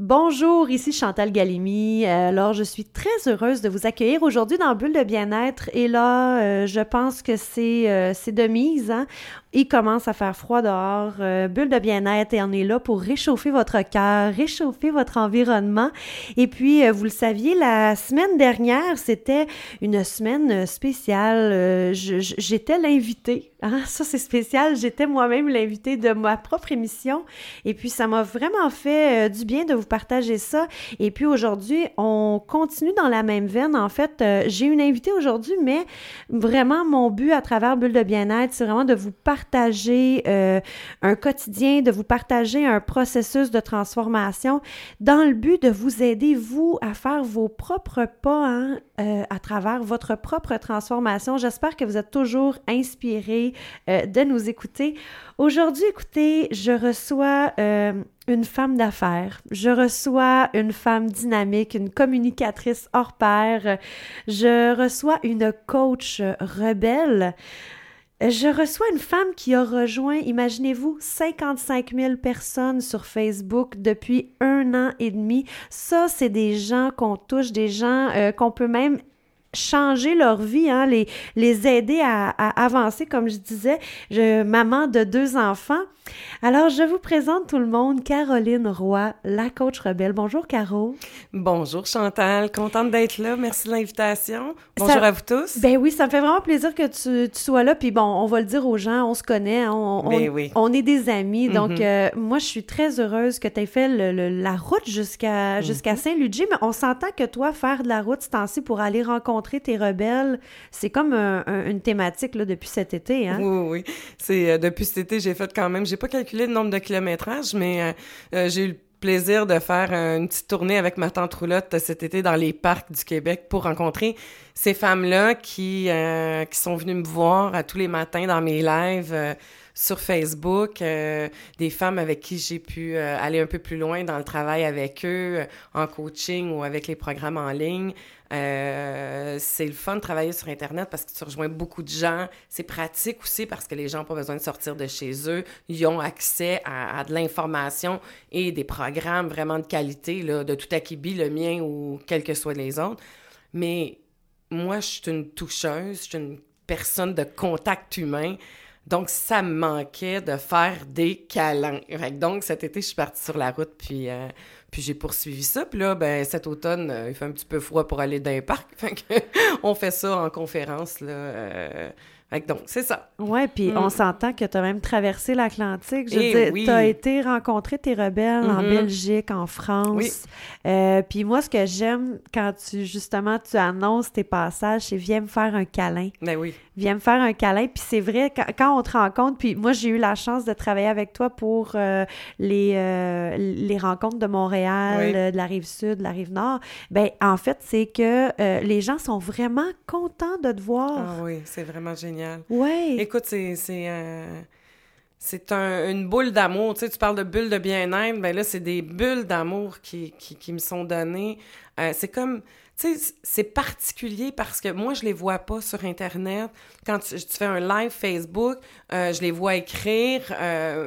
Bonjour, ici Chantal Galimi. Euh, alors, je suis très heureuse de vous accueillir aujourd'hui dans Bulle de bien-être. Et là, euh, je pense que c'est euh, de mise. Hein? Il commence à faire froid dehors. Bulle de bien-être et on est là pour réchauffer votre cœur, réchauffer votre environnement. Et puis, vous le saviez, la semaine dernière, c'était une semaine spéciale. J'étais l'invité. Hein? Ça, c'est spécial. J'étais moi-même l'invité de ma propre émission. Et puis, ça m'a vraiment fait du bien de vous partager ça. Et puis aujourd'hui, on continue dans la même veine. En fait, euh, j'ai une invitée aujourd'hui, mais vraiment, mon but à travers Bulle de bien-être, c'est vraiment de vous partager euh, un quotidien, de vous partager un processus de transformation dans le but de vous aider, vous, à faire vos propres pas hein, euh, à travers votre propre transformation. J'espère que vous êtes toujours inspiré de nous écouter. Aujourd'hui, écoutez, je reçois une femme d'affaires. Je reçois une femme dynamique, une communicatrice hors pair. Je reçois une coach rebelle. Je reçois une femme qui a rejoint, imaginez-vous, 55 000 personnes sur Facebook depuis un an et demi. Ça, c'est des gens qu'on touche, des gens euh, qu'on peut même changer leur vie, hein, les, les aider à, avancer, comme je disais. Je, maman de deux enfants. Alors, je vous présente tout le monde Caroline Roy, la coach rebelle. Bonjour, Caro. Bonjour, Chantal. Contente d'être là. Merci de l'invitation. Bonjour à vous tous. Ben oui, ça me fait vraiment plaisir que tu, tu, sois là. Puis bon, on va le dire aux gens, on se connaît, hein, on, ben on, est des amis. Donc, mm-hmm. euh, moi, je suis très heureuse que tu aies fait le, la route jusqu'à jusqu'à mm-hmm. Saint-Ludger. Mais on s'entend que toi, faire de la route, c'est ainsi pour aller rencontrer tes rebelles, c'est comme une thématique depuis cet été. Hein? Oui, oui. C'est, euh, depuis cet été, j'ai fait quand même, j'ai pas calculé le nombre de kilométrages, mais euh, euh, j'ai eu le plaisir de faire une petite tournée avec ma tante Roulotte cet été dans les parcs du Québec pour rencontrer ces femmes-là qui, sont venues me voir tous les matins dans mes lives sur Facebook, euh, des femmes avec qui j'ai pu euh, aller un peu plus loin dans le travail avec eux, euh, en coaching ou avec les programmes en ligne. c'est le fun de travailler sur Internet parce que tu rejoins beaucoup de gens. C'est pratique aussi parce que les gens n'ont pas besoin de sortir de chez eux. Ils ont accès à, de l'information et des programmes vraiment de qualité, là, de tout acquis, le mien ou quels que soient les autres. Mais moi, je suis une toucheuse, je suis une personne de contact humain. Donc, ça me manquait de faire des câlins. Donc, cet été, je suis partie sur la route, puis, euh, puis j'ai poursuivi ça. Puis là, ben, cet automne, euh, il fait un petit peu froid pour aller dans un parc. on fait ça en conférence, là. Euh, donc, c'est ça. Ouais, puis on mm. s'entend que tu as même traversé l'Atlantique. Je veux eh dire, tu as été rencontrer tes rebelles en mm-hmm. Belgique, en France. Oui. Euh, puis moi, ce que j'aime quand tu, justement, tu annonces tes passages, c'est viens me faire un câlin. Ben oui. Viens me faire un câlin. Puis c'est vrai, quand, on te rencontre, puis moi, j'ai eu la chance de travailler avec toi pour euh, les, euh, les rencontres de Montréal, de la rive sud, de la rive nord. Ben en fait, c'est que les gens sont vraiment contents de te voir. Ah oui, c'est vraiment génial. Ouais. Écoute, c'est euh, c'est un, une boule d'amour. Tu sais, tu parles de bulles de bien-être, ben là, c'est des bulles d'amour qui, qui, me sont données. Euh, c'est comme, tu sais, c'est particulier parce que moi, je les vois pas sur Internet. Quand tu, fais un live Facebook, euh, je les vois écrire,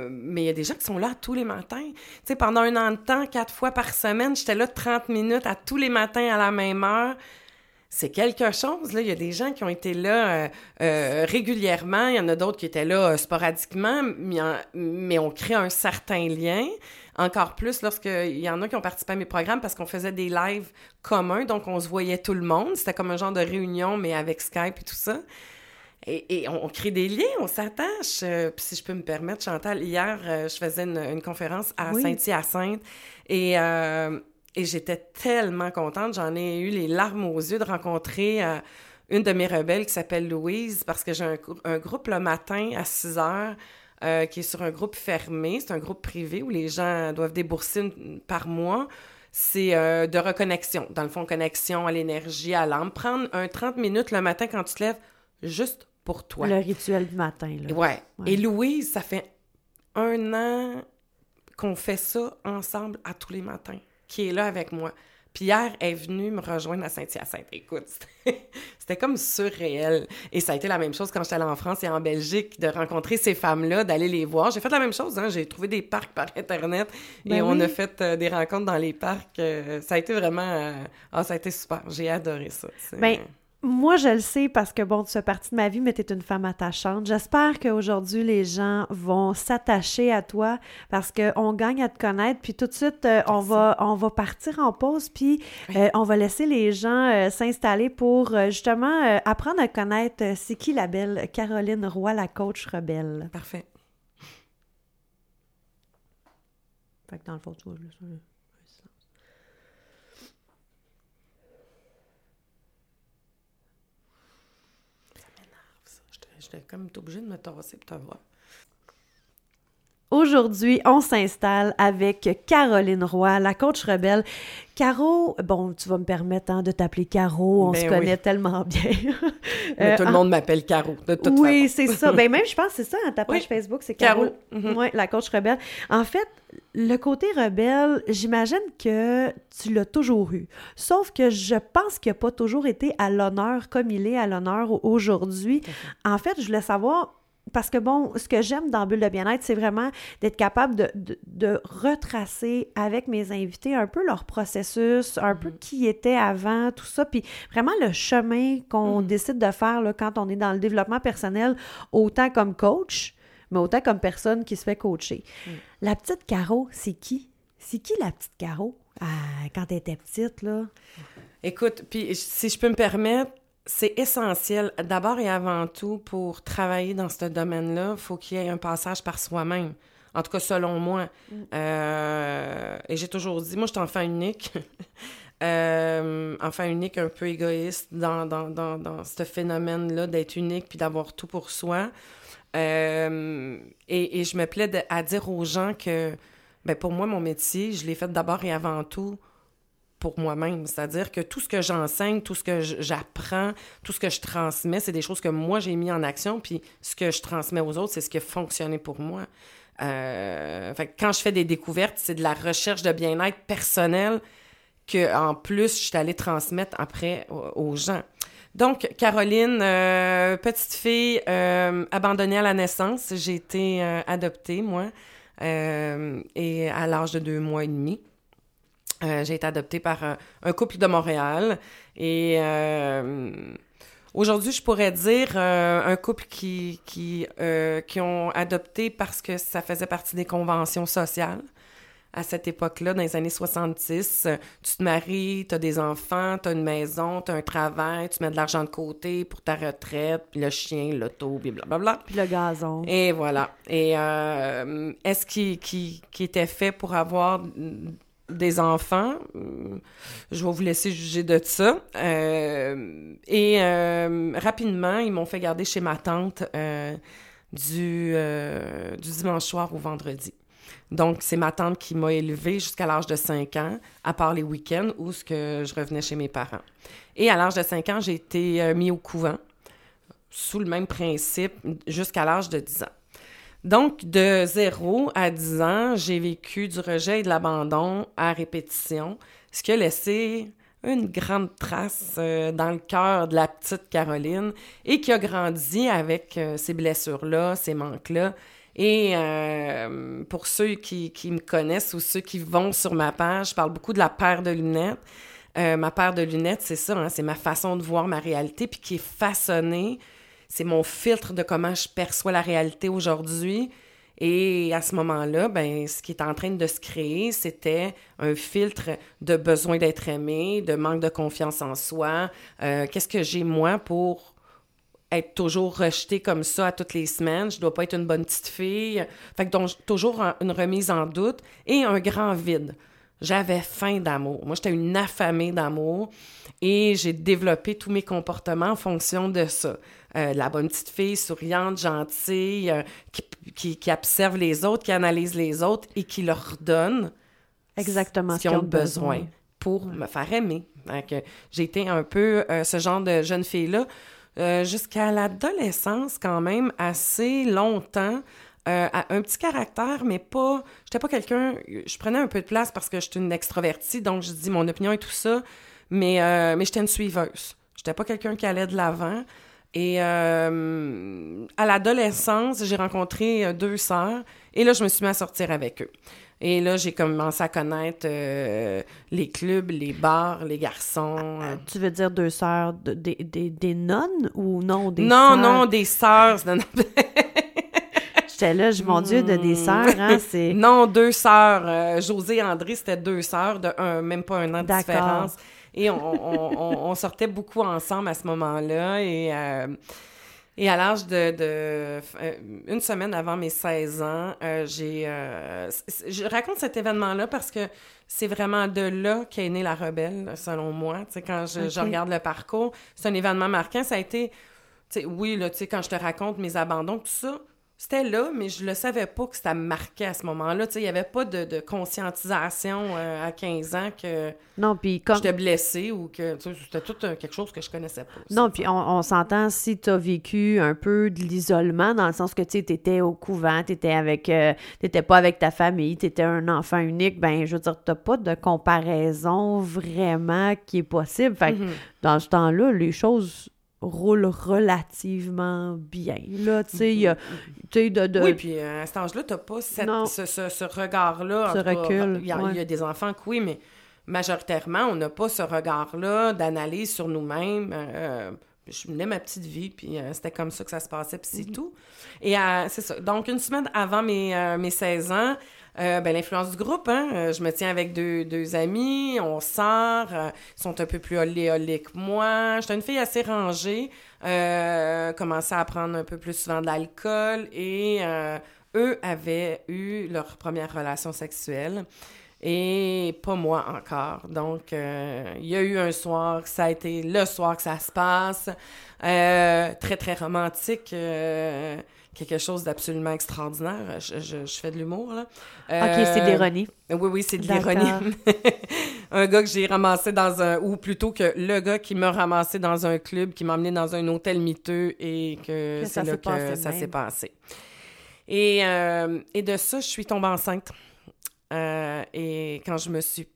mais il y a des gens qui sont là tous les matins. Tu sais, pendant un an de temps, quatre fois par semaine, j'étais là 30 minutes à tous les matins à la même heure c'est quelque chose. Là. Il y a des gens qui ont été là euh, euh, régulièrement, il y en a d'autres qui étaient là euh, sporadiquement, mais, on crée un certain lien. Encore plus lorsqu'il y en a qui ont participé à mes programmes parce qu'on faisait des lives communs, donc on se voyait tout le monde. C'était comme un genre de réunion, mais avec Skype et tout ça. Et, on, crée des liens, on s'attache. puis si je peux me permettre, Chantal, hier, je faisais une, conférence à Saint-Hyacinthe et et j'étais tellement contente. J'en ai eu les larmes aux yeux de rencontrer euh, une de mes rebelles qui s'appelle Louise parce que j'ai un, groupe le matin à 6 heures euh, qui est sur un groupe fermé. C'est un groupe privé où les gens doivent débourser par mois. C'est euh, de reconnexion. Dans le fond, connexion à l'énergie, à l'âme. Prendre un 30 minutes le matin quand tu te lèves juste pour toi. Le rituel du matin. Là. Ouais. Et Louise, ça fait un an qu'on fait ça ensemble à tous les matins qui est là avec moi. Puis hier, elle est venue me rejoindre à Saint-Hyacinthe. Écoute, c'était comme surréel. Et ça a été la même chose quand j'étais allée en France et en Belgique, de rencontrer ces femmes-là, d'aller les voir. J'ai fait la même chose, hein? J'ai trouvé des parcs par Internet et Ben on a fait euh, des rencontres dans les parcs. Euh, ça a été vraiment... euh, Ah, ça a été super. J'ai adoré ça. Ben, Moi, je le sais parce que, bon, tu fais partie de ma vie, mais tu es une femme attachante. J'espère qu'aujourd'hui, les gens vont s'attacher à toi parce qu'on gagne à te connaître. Puis tout de suite, euh, on, va, on va partir en pause, puis euh, on va laisser les gens euh, s'installer pour justement apprendre à connaître c'est qui la belle Caroline Roy, la coach rebelle? Parfait. Fait que dans le fond, tu vois, je laisse un- un silence. Ça, J'étais comme obligée de me tasser pour te voir. Aujourd'hui, on s'installe avec Caroline Roy, la coach rebelle. Caro, bon, tu vas me permettre hein, de t'appeler Caro, on Ben se oui. connaît tellement bien. Mais Euh, tout le monde m'appelle Caro, de toute oui, c'est ça. Ben même, je pense que c'est ça, hein, ta page Oui. Facebook, c'est Caro. Caro. Mhm. Oui, la coach rebelle. En fait, le côté rebelle, j'imagine que tu l'as toujours eu. Sauf que je pense qu'il n'a pas toujours été à l'honneur comme il est à l'honneur au- aujourd'hui. En fait, je voulais savoir, parce que bon, ce que j'aime dans Bulle de bien-être, c'est vraiment d'être capable de, de- de retracer avec mes invités un peu leur processus, un peu qui était avant, tout ça, puis vraiment le chemin qu'on décide de faire là, quand on est dans le développement personnel, autant comme coach, mais autant comme personne qui se fait coacher. La petite Caro, c'est qui? C'est qui la petite Caro? Quand elle était petite, là? Écoute, puis si je peux me permettre, c'est essentiel, d'abord et avant tout, pour travailler dans ce domaine-là, il faut qu'il y ait un passage par soi-même. En tout cas, selon moi. Euh, et j'ai toujours dit, moi, je suis enfant unique. Euh, enfant unique, un peu égoïste dans, dans, dans, dans ce phénomène-là d'être unique puis d'avoir tout pour soi. Euh, et, et je me plais de- à dire aux gens que, ben, pour moi, mon métier, je l'ai fait d'abord et avant tout pour moi-même. C'est-à-dire que tout ce que j'enseigne, tout ce que j'apprends, tout ce que je transmets, c'est des choses que moi j'ai mis en action, puis ce que je transmets aux autres, c'est ce qui a fonctionné pour moi. Euh, fait quand je fais des découvertes, c'est de la recherche de bien-être personnel que en plus je suis allée transmettre après aux, gens. Donc, Caroline, euh, petite fille euh, abandonnée à la naissance, j'ai été euh, adoptée, moi, et à l'âge de deux mois et demi. Euh, j'ai été adoptée par un, un couple de Montréal. Et euh, aujourd'hui, je pourrais dire euh, un couple qui, qui, euh, qui ont adopté parce que ça faisait partie des conventions sociales. À cette époque-là, dans les années 70, euh, tu te maries, tu as des enfants, tu as une maison, tu as un travail, tu mets de l'argent de côté pour ta retraite, puis le chien, l'auto, puis blablabla. Puis le gazon. Et voilà. Et euh, est-ce qu'il qui, qui était fait pour avoir des enfants? Mm, Je vais vous laisser juger de ça. Euh, et euh, rapidement, ils m'ont fait garder chez ma tante euh, du, euh, dimanche soir au vendredi. Donc, c'est ma tante qui m'a élevée jusqu'à l'âge de 5 ans, à part les week-ends où je revenais chez mes parents. Et à l'âge de 5 ans, j'ai été euh, mis au couvent sous le même principe jusqu'à l'âge de 10 ans. Donc, de 0 à 10 ans, j'ai vécu du rejet et de l'abandon à répétition, ce qui a laissé une grande trace euh, dans le cœur de la petite Caroline et qui a grandi avec euh, ces blessures-là, ces manques-là. Et euh, pour ceux qui, me connaissent ou ceux qui vont sur ma page, je parle beaucoup de la paire de lunettes. Ma paire de lunettes, c'est ça, hein, c'est ma façon de voir ma réalité, puis qui est façonnée c'est mon filtre de comment je perçois la réalité aujourd'hui. Et à ce moment-là, ben, ce qui est en train de se créer, c'était un filtre de besoin d'être aimé, de manque de confiance en soi. Euh, Qu'est-ce que j'ai, moi, pour être toujours rejetée comme ça à toutes les semaines? Je dois pas être une bonne petite fille. Fait que donc, toujours un- une remise en doute et un grand vide. J'avais faim d'amour. Moi, j'étais une affamée d'amour et j'ai développé tous mes comportements en fonction de ça. Euh, la bonne petite fille, souriante, gentille, euh, qui, qui, qui observe les autres, qui analyse les autres et qui leur donne Exactement ce qu'ils ont besoin pour me faire aimer. Donc, j'ai été un peu euh, ce genre de jeune fille-là jusqu'à l'adolescence quand même assez longtemps euh, un petit caractère, mais pas. J'étais pas quelqu'un. Je prenais un peu de place parce que j'étais une extravertie, donc je dis mon opinion et tout ça, mais, euh, mais j'étais une suiveuse. J'étais pas quelqu'un qui allait de l'avant. Et euh, à l'adolescence, j'ai rencontré deux sœurs et là, je me suis mis à sortir avec eux. Et là, j'ai commencé à connaître les clubs, les bars, les garçons. tu veux dire deux sœurs, des, des, des nonnes ou non? Des non, non, des sœurs. J'étais là, je, mon Dieu, de des hmm. sœurs, hein, c'est... non, deux sœurs. Euh, José et André, c'était deux sœurs de un, même pas un an de différence. Et on, on, sortait beaucoup ensemble à ce moment-là. Et, euh, et à l'âge de, de, euh, Une semaine avant mes 16 ans, j'ai... je raconte cet événement-là parce que c'est vraiment de là qu'est née la rebelle, selon moi. Tu sais, quand je, je regarde le parcours, c'est un événement marquant. Ça a été... Tu sais, oui, là, tu sais, quand je te raconte mes abandons, tout ça, c'était là, mais je le savais pas que ça me marquait à ce moment-là. Il n'y avait pas de, conscientisation euh, à 15 ans que non, puis comme... j'étais blessée ou que c'était tout euh, quelque chose que je connaissais pas. Non, puis on, s'entend si tu as vécu un peu de l'isolement, dans le sens que tu étais au couvent, tu étais avec, euh, pas avec ta famille, tu étais un enfant unique, ben je veux dire, tu pas de comparaison vraiment qui est possible. Fait que mm-hmm. dans ce temps-là, les choses roule relativement bien. Là, tu sais, il y a... De, de... Oui, puis euh, à cet âge-là, t'as pas cette, ce, ce, regard-là. Ce recul. Il y, a, des enfants que oui, mais majoritairement, on n'a pas ce regard-là d'analyse sur nous-mêmes. Euh, je menais ma petite vie, puis euh, c'était comme ça que ça se passait, puis c'est mm-hmm. tout. Et c'est ça. Donc, une semaine avant mes, mes 16 ans, euh, ben, l'influence du groupe, hein? Euh, je me tiens avec deux, deux amis, on sort, euh, ils sont un peu plus olé que moi. J'étais une fille assez rangée, euh, commençais à prendre un peu plus souvent de l'alcool et eux avaient eu leur première relation sexuelle et pas moi encore. Donc, il y a eu un soir, ça a été le soir que ça se passe, très, très romantique quelque chose d'absolument extraordinaire. Je, je, fais de l'humour, là. OK, c'est de euh, l'ironie. Oui, oui, c'est de l'ironie. un gars que j'ai ramassé dans un... Ou plutôt que le gars qui m'a ramassé dans un club, qui m'a emmené dans un hôtel miteux et que, c'est là que ça s'est passé. Et, euh, et de ça, je suis tombée enceinte. Euh, et quand je me suis...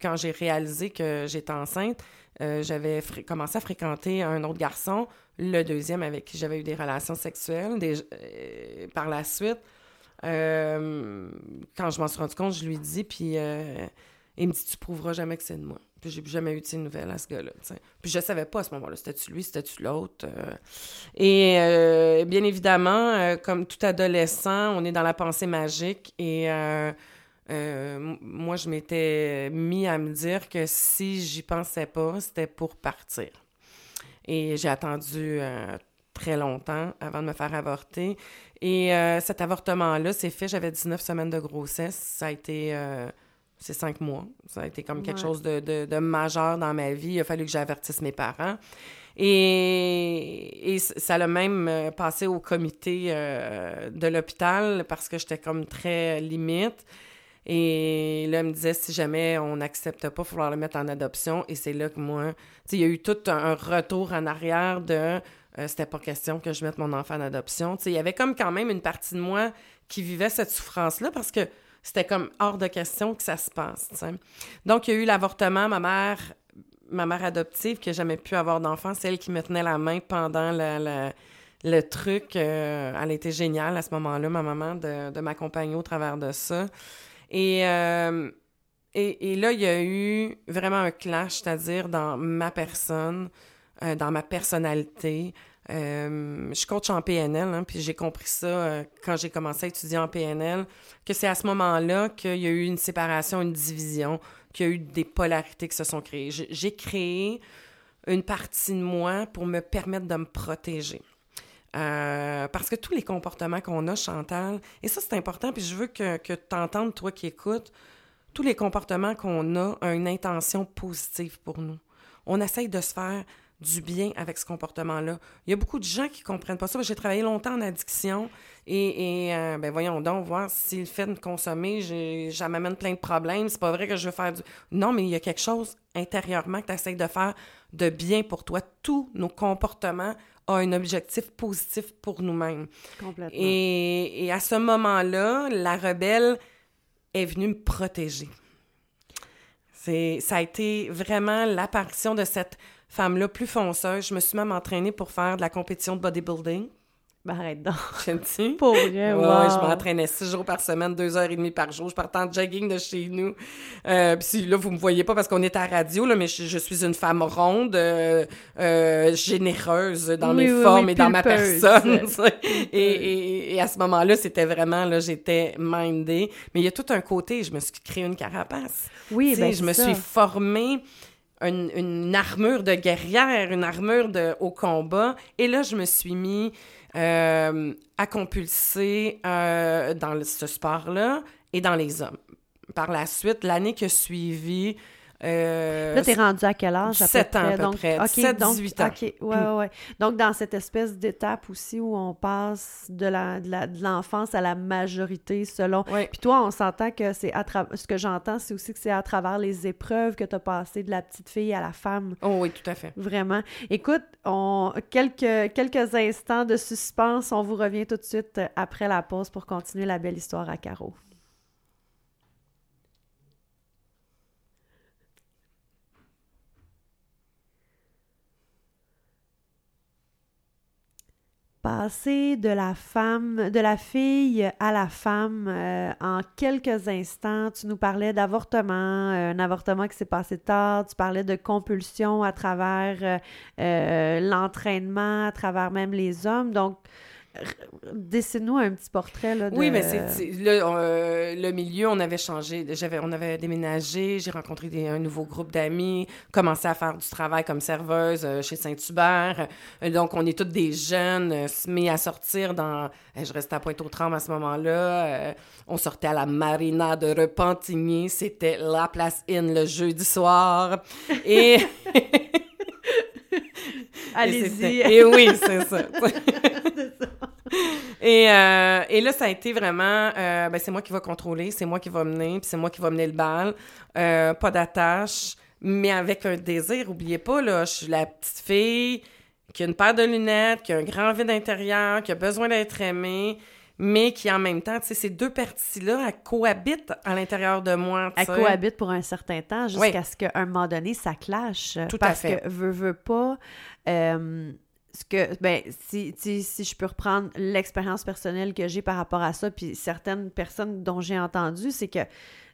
Quand j'ai réalisé que j'étais enceinte, j'avais commencé à fréquenter un autre garçon le deuxième avec qui j'avais eu des relations sexuelles. Euh, par la suite, euh, quand je m'en suis rendu compte, je lui dis, puis euh, il me dit Tu prouveras jamais que c'est de moi. Puis j'ai jamais eu de nouvelles à ce gars-là. Puis je savais pas à ce moment-là, c'était-tu lui, c'était-tu l'autre. Et bien évidemment, comme tout adolescent, on est dans la pensée magique et. moi, je m'étais mis à me dire que si j'y pensais pas, c'était pour partir. Et j'ai attendu euh, très longtemps avant de me faire avorter. Et euh, cet avortement-là s'est fait, j'avais 19 semaines de grossesse. Ça a été... Euh, c'est cinq mois. Ça a été comme quelque chose de, de, majeur dans ma vie. Il a fallu que j'avertisse mes parents. Et, et ça l'a même passé au comité de l'hôpital parce que j'étais comme très limite. Et là, il me disait, si jamais on n'accepte pas, il falloir le mettre en adoption. Et c'est là que moi, tu il y a eu tout un retour en arrière de, euh, c'était pas question que je mette mon enfant en adoption. Tu il y avait comme quand même une partie de moi qui vivait cette souffrance-là parce que c'était comme hors de question que ça se passe. Donc, il y a eu l'avortement. Ma mère, ma mère adoptive, qui n'a jamais pu avoir d'enfant, c'est elle qui me tenait la main pendant le truc. Euh, elle était géniale à ce moment-là, ma maman, de m'accompagner au travers de ça. Euh, et, et, là, il y a eu vraiment un clash, c'est-à-dire dans ma personne, euh, dans ma personnalité. Euh, je suis coach en PNL, hein, puis j'ai compris ça quand j'ai commencé à étudier en PNL, que c'est à ce moment-là qu'il y a eu une séparation, une division, qu'il y a eu des polarités qui se sont créées. J'ai créé une partie de moi pour me permettre de me protéger. Euh, parce que tous les comportements qu'on a, Chantal, et ça c'est important, puis je veux que, tu entendes, toi qui écoutes, tous les comportements qu'on a ont une intention positive pour nous. On essaye de se faire du bien avec ce comportement-là. Il y a beaucoup de gens qui comprennent pas ça. J'ai travaillé longtemps en addiction et, et euh, ben voyons donc, voir si le fait de consommer, ça m'amène plein de problèmes. C'est pas vrai que je veux faire du... Non, mais il y a quelque chose intérieurement que tu essaies de faire de bien pour toi. Tous nos comportements a un objectif positif pour nous-mêmes. Complètement. Et, et à ce moment-là, la rebelle est venue me protéger. C'est, ça a été vraiment l'apparition de cette femme-là plus fonceuse. Je me suis même entraînée pour faire de la compétition de bodybuilding. Ben, arrête donc. Je Pour vrai, Ouais, wow. je m'entraînais six jours par semaine, deux heures et demie par jour. Je partais en jogging de chez nous. Euh, Puis là, vous me voyez pas parce qu'on est à radio, là, mais je, je suis une femme ronde, euh, euh, généreuse dans Oui, mes oui, formes oui, et dans ma personne. et, et, et à ce moment-là, c'était vraiment, là, j'étais mindée. Mais il y a tout un côté, je me suis créé une carapace. Oui, ben, je me suis formée une, une armure de guerrière, une armure de, au combat. Et là, je me suis mis euh, à compulser euh, dans ce sport-là et dans les hommes. Par la suite, l'année qui a suivi... euh, Là, t'es rendu à quel âge? à peu 17 ans, près? à peu Donc, près. OK, 17, donc, 18 ans. OK, ouais, ouais, ouais. Donc, dans cette espèce d'étape aussi où on passe de la, de la- de l'enfance à la majorité selon... Ouais. Puis toi, on s'entend que c'est à travers... Ce que j'entends, c'est aussi que c'est à travers les épreuves que tu as passé de la petite fille à la femme. Oh oui, tout à fait. Vraiment. Écoute, on... quelques, quelques instants de suspense. On vous revient tout de suite après la pause pour continuer la belle histoire à Caro. Passer de la femme, de la fille à la femme euh, en quelques instants. Tu nous parlais d'avortement, euh, un avortement qui s'est passé tard. Tu parlais de compulsion à travers euh, l'entraînement, à travers même les hommes. Donc, dessine-nous un petit portrait là, de... Oui, mais c'est on, euh, le milieu, on avait changé, j'avais, on avait déménagé, j'ai rencontré des- un nouveau groupe d'amis, commencé à faire du travail comme serveuse euh, chez Saint-Hubert. Euh, donc, on est tous des jeunes, euh, se mis à sortir dans... je restais à Pointe-aux-Trembles à ce moment-là. on sortait à la marina de Repentigny. C'était la place in le jeudi soir. Et... Allez-y. Et, oui, c'est ça. et, euh, et là, ça a été vraiment, euh, ben, c'est moi qui va contrôler, c'est moi qui va mener, puis c'est moi qui va mener le bal. Euh, pas d'attache, mais avec un désir. Oubliez pas, là, je suis la petite fille qui a une paire de lunettes, qui a un grand vide intérieur, qui a besoin d'être aimée, mais qui en même temps, tu sais, ces deux parties-là, elles cohabitent à l'intérieur de moi. tu Elle sais. cohabite pour un certain temps jusqu'à Oui. ce qu'à un moment donné, ça clash. Tout à parce fait. que veut, veut pas. euh, ce que, ben, si, si, si je peux reprendre l'expérience personnelle que j'ai par rapport à ça, puis certaines personnes dont j'ai entendu, c'est que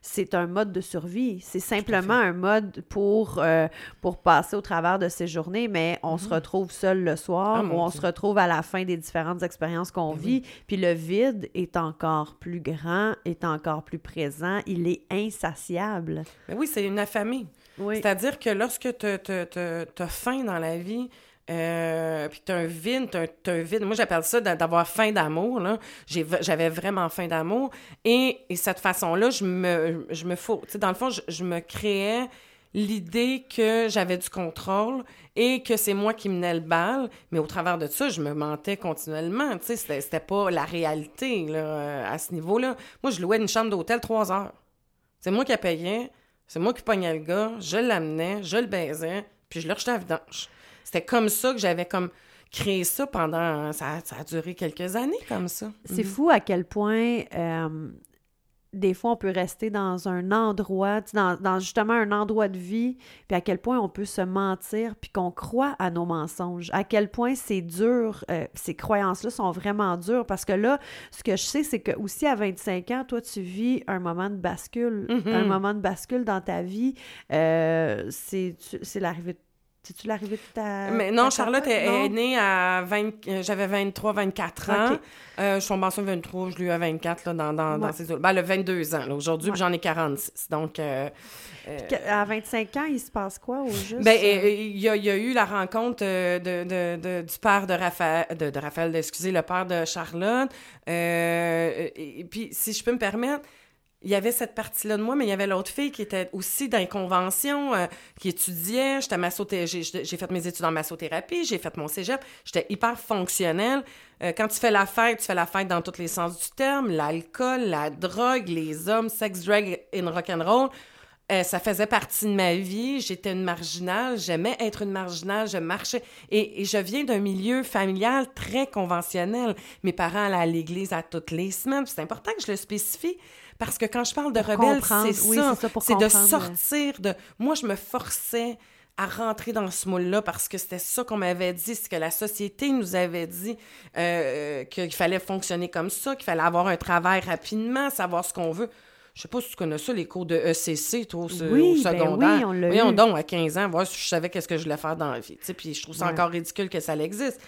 c'est un mode de survie. C'est simplement un mode pour, euh, pour passer au travers de ces journées, mais on se retrouve seul le soir. Ah, ou on Dieu. se retrouve à la fin des différentes expériences qu'on Ben vit. Puis le vide est encore plus grand, est encore plus présent, il est insatiable. Mais oui, c'est une affamée. Oui. C'est-à-dire que lorsque tu as faim dans la vie, euh, puis tu as un vide, t'as un- t'as un vide. Moi, j'appelle ça d'a- d'avoir faim d'amour. J'avais vraiment faim d'amour. Et, et cette façon-là, je me, je me fous. Dans le fond, je, me créais l'idée que j'avais du contrôle et que c'est moi qui menais le bal. Mais au travers de ça, je me mentais continuellement. Tu sais, c'était pas la réalité là, euh, à ce niveau-là. Moi, je louais une chambre d'hôtel trois heures. C'est moi qui la payais. C'est moi qui pognais le gars, je l'amenais, je le baisais, puis je le rejetais à vidange. C'était comme ça que j'avais comme créé ça pendant... Ça, a- ça a duré quelques années comme ça. C'est fou à quel point euh, des fois on peut rester dans un endroit, dans, dans justement un endroit de vie, puis à quel point on peut se mentir, puis qu'on croit à nos mensonges. À quel point c'est dur, euh, ces croyances-là sont vraiment dures, parce que là, ce que je sais, c'est que aussi à 25 ans, toi, tu vis un moment de bascule, Mhm. un moment de bascule dans ta vie. Euh, c'est l'arrivée de c'est-tu l'arrivée de ta. Mais ta non, Charlotte est, née à 20... euh, J'avais 23, 24 ans. Euh, je suis tombée enceinte 23, je l'ai eu à 24, là, dans, dans, dans ces... Ben, le 22 ans, là, aujourd'hui, Ouais. j'en ai 46. Donc... euh, À 25 ans, il se passe quoi au juste? Ben, il y, a, il y a eu la rencontre de, de, de- du père de Raphaël, de, de Raphaël, excusez, le père de Charlotte. Euh, et, et puis, si je peux me permettre, il y avait cette partie-là de moi, mais il y avait l'autre fille qui était aussi dans les conventions, euh, qui étudiait. J'étais massothé- j'ai fait mes études en massothérapie, j'ai fait mon cégep. J'étais hyper fonctionnelle. Euh, quand tu fais la fête, tu fais la fête dans tous les sens du terme. L'alcool, la drogue, les hommes, sex, drag and rock'n'roll. Euh, ça faisait partie de ma vie. J'étais une marginale. J'aimais être une marginale. Je marchais. Et, je viens d'un milieu familial très conventionnel. Mes parents allaient à l'église à toutes les semaines. C'est important que je le spécifie. Parce que quand je parle de rebelle, c'est ça. C'est de sortir de... Moi, je me forçais à rentrer dans ce moule-là parce que c'était ça qu'on m'avait dit, ce que la société nous avait dit, euh, qu'il fallait fonctionner comme ça, qu'il fallait avoir un travail rapidement, savoir ce qu'on veut. Je sais pas si tu connais ça, les cours de ECC, toi, au, oui, secondaire. Ben oui, on l'a Voyons donc, à 15 ans, voir si je savais qu'est-ce que je voulais faire dans la vie. Puis je trouve ça encore ridicule que ça existe.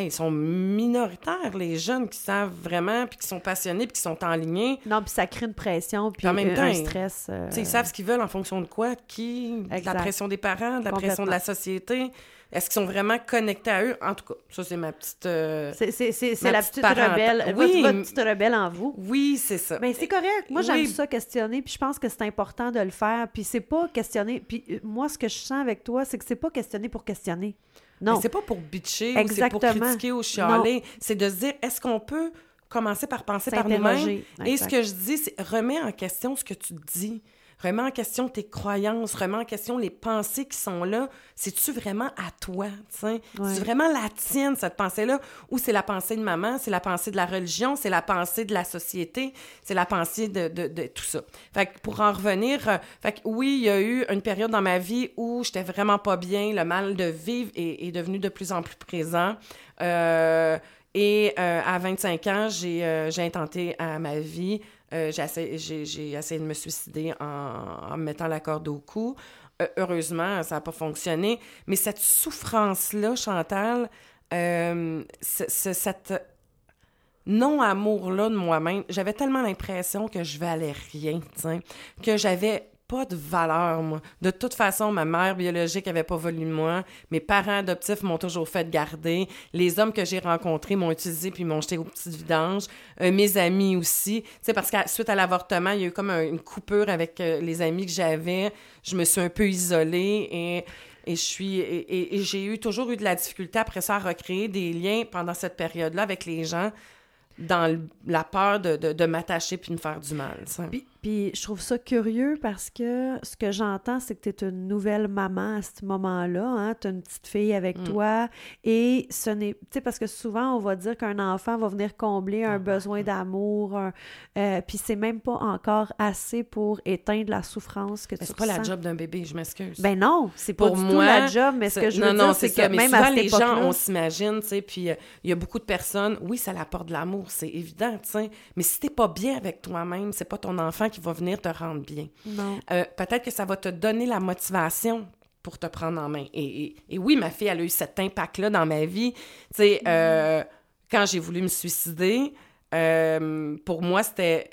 Ils sont minoritaires, les jeunes qui savent vraiment, puis qui sont passionnés, puis qui sont en ligne. Non, puis ça crée une pression, puis en même temps, un stress. Euh, ils savent ce qu'ils veulent en fonction de quoi, qui, de la pression des parents, de la pression de la société? Est-ce qu'ils sont vraiment connectés à eux? En tout cas, ça, c'est ma petite. Euh, c'est la petite, rebelle. Oui, votre, petite rebelle en vous. Oui, c'est ça. Mais c'est correct. Moi, j'aime ça questionner, puis je pense que c'est important de le faire. Puis c'est pas questionner. Puis euh, moi, ce que je sens avec toi, c'est que c'est pas questionner pour questionner. Non. C'est pas pour bitcher ou c'est pour critiquer ou chialer. C'est de se dire, est-ce qu'on peut commencer par penser par nous-mêmes? Et ce que je dis, c'est remets en question ce que tu dis remets en question tes croyances, remets en question les pensées qui sont là. C'est-tu vraiment à toi? C'est vraiment la tienne, cette pensée-là? Ou c'est la pensée de maman, c'est la pensée de la religion, c'est la pensée de la société, c'est la pensée de, de, tout ça. Fait que pour en revenir, euh, fait que oui, il y a eu une période dans ma vie où j'étais vraiment pas bien, le mal de vivre est, devenu de plus en plus présent. Euh, et euh, à 25 ans, j'ai intenté à ma vie. Euh, j'ai essayé, de me suicider en, me mettant la corde au cou. Euh, heureusement, ça n'a pas fonctionné. Mais cette souffrance-là, Chantal, euh, cette non-amour-là de moi-même, j'avais tellement l'impression que je valais rien, que j'avais pas de valeur, moi. De toute façon, ma mère biologique avait pas voulu de moi. Mes parents adoptifs m'ont toujours fait garder. Les hommes que j'ai rencontrés m'ont utilisé puis m'ont jeté aux petites vidanges. Euh, mes amis aussi. Tu parce que suite à l'avortement, il y a eu comme une coupure avec euh, les amis que j'avais. Je me suis un peu isolée et... Et et, j'ai toujours eu de la difficulté après ça à recréer des liens pendant cette période-là avec les gens dans la peur de, de, m'attacher puis de me faire du mal. Puis je trouve ça curieux parce que ce que j'entends, c'est que tu es une nouvelle maman à ce moment-là. Hein? Tu as une petite fille avec mm. toi. Et ce n'est. Tu sais, parce que souvent, on va dire qu'un enfant va venir combler un ah, besoin d'amour. Euh, puis c'est même pas encore assez pour éteindre la souffrance que tu C'est pas la job d'un bébé, je m'excuse. Ben non, c'est pas du tout la job. Mais ce que je veux dire, c'est que même souvent, à les gens, on s'imagine, tu sais, puis euh, il y a beaucoup de personnes, oui, ça apporte de l'amour, c'est évident, tu sais. Mais si t'es pas bien avec toi-même, c'est pas ton enfant qui va venir te rendre bien. Euh, peut-être que ça va te donner la motivation pour te prendre en main. Et, oui, ma fille, elle a eu cet impact-là dans ma vie. Tu sais, euh, quand j'ai voulu me suicider, euh, pour moi, c'était...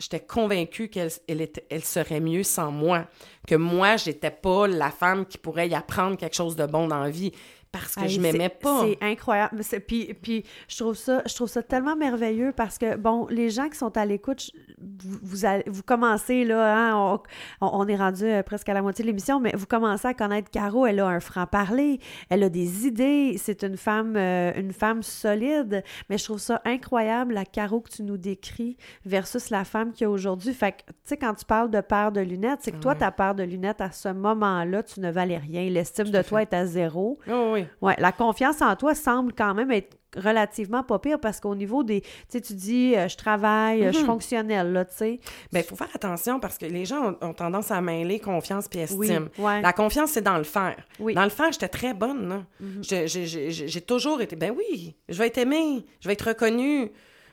J'étais convaincue qu'elle elle, elle serait mieux sans moi, que moi, j'étais pas la femme qui pourrait y apprendre quelque chose de bon dans la vie parce que je m'aimais pas. C'est incroyable. Puis, puis je, trouve ça, je trouve ça tellement merveilleux parce que, bon, les gens qui sont à l'écoute, vous, vous, vous, commencez, là, hein, on, est rendu euh, presque à la moitié de l'émission, mais vous commencez à connaître Caro. Elle a un franc-parler, elle a des idées, c'est une femme, euh, une femme solide. Mais je trouve ça incroyable, la Caro que tu nous décris versus la femme qu'il y a aujourd'hui. Fait que, tu sais, quand tu parles de paire de lunettes, c'est que toi, ta paire de lunettes, à ce moment-là, tu ne valais rien. L'estime de toi est à zéro. Oh, oui. Ouais, la confiance en toi semble quand même être relativement pas pire parce qu'au niveau des. Tu sais, tu dis, euh, je travaille, je suis mhm. fonctionnelle, là, tu sais. Bien, il faut faire attention parce que les gens ont, tendance à mêler confiance puis estime. La confiance, c'est dans le faire. Dans le faire, j'étais très bonne. Mhm. J'ai toujours été, ben oui, je vais être aimée, je vais être reconnue.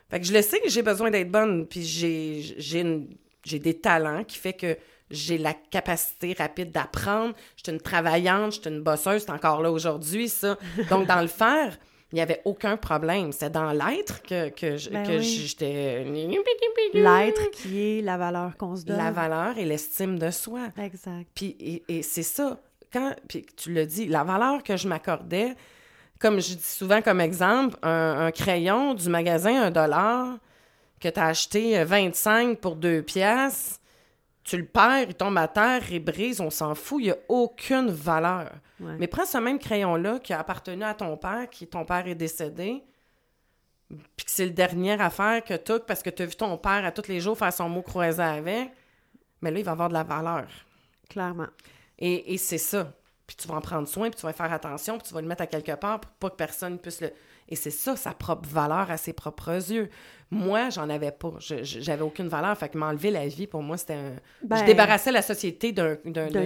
Fait que je le sais que j'ai besoin d'être bonne, puis j'ai des talents qui fait que j'ai la capacité rapide d'apprendre. Je suis une travaillante, je suis une bosseuse, c'est encore là aujourd'hui, ça. Donc, dans le faire, il n'y avait aucun problème. C'est dans l'être que, que, ben que j'étais... L'être qui est la valeur qu'on se donne. La valeur et l'estime de soi. Exact. Puis, et, c'est ça. Quand, puis tu le dis, la valeur que je m'accordais, comme je dis souvent comme exemple, un, un crayon du magasin un dollar que tu as acheté 25 pour deux pièces tu le perds, il tombe à terre, il brise, on s'en fout, il n'y a aucune valeur. Mais prends ce même crayon-là qui a appartenu à ton père, qui ton père est décédé, puis que c'est le dernière affaire que tu as parce que tu as vu ton père à tous les jours faire son mot croisé avec, mais là, il va avoir de la valeur. Clairement. Et, et c'est ça. Puis tu vas en prendre soin, puis tu vas faire attention, puis tu vas le mettre à quelque part pour pas que personne puisse le... Et c'est ça, sa propre valeur à ses propres yeux. Moi, j'en avais pas. J'avais aucune valeur. Fait que m'enlever la vie, pour moi, c'était un... Ben, je débarrassais la société d'un...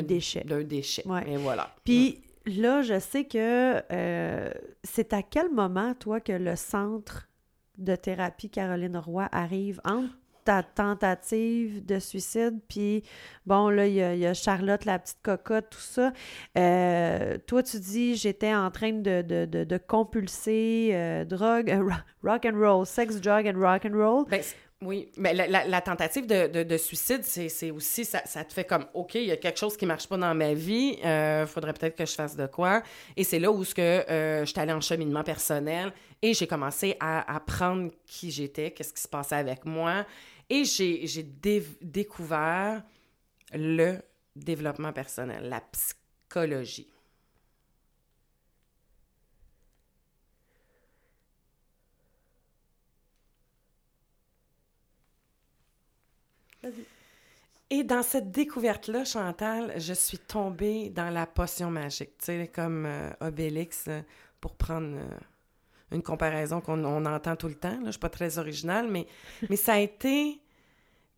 Déchet. D'un déchet. Ouais. Et voilà. Puis là, je sais que euh, c'est à quel moment, toi, que le centre de thérapie Caroline Roy arrive entre ta tentative de suicide, puis bon, là, il y, a- il Charlotte, la petite cocotte, tout ça. Euh, toi, tu dis, j'étais en train de, de, de, compulser euh, drogue, euh, rock and roll, sex, drug and rock and roll. Ben, oui, mais la, tentative de, de- de suicide, c'est aussi, ça, te fait comme, OK, il y a quelque chose qui marche pas dans ma vie, euh, faudrait peut-être que je fasse de quoi. Et c'est là où ce que je suis allée en cheminement personnel et j'ai commencé à apprendre qui j'étais, qu'est-ce qui se passait avec moi. Et j'ai j'ai dé- découvert le développement personnel, la psychologie. Vas-y. Et dans cette découverte-là, Chantal, je suis tombée dans la potion magique, tu sais, comme euh, Obélix, euh, pour prendre euh, une comparaison qu'on on entend tout le temps. Là. Je suis pas très originale, mais, mais ça a été...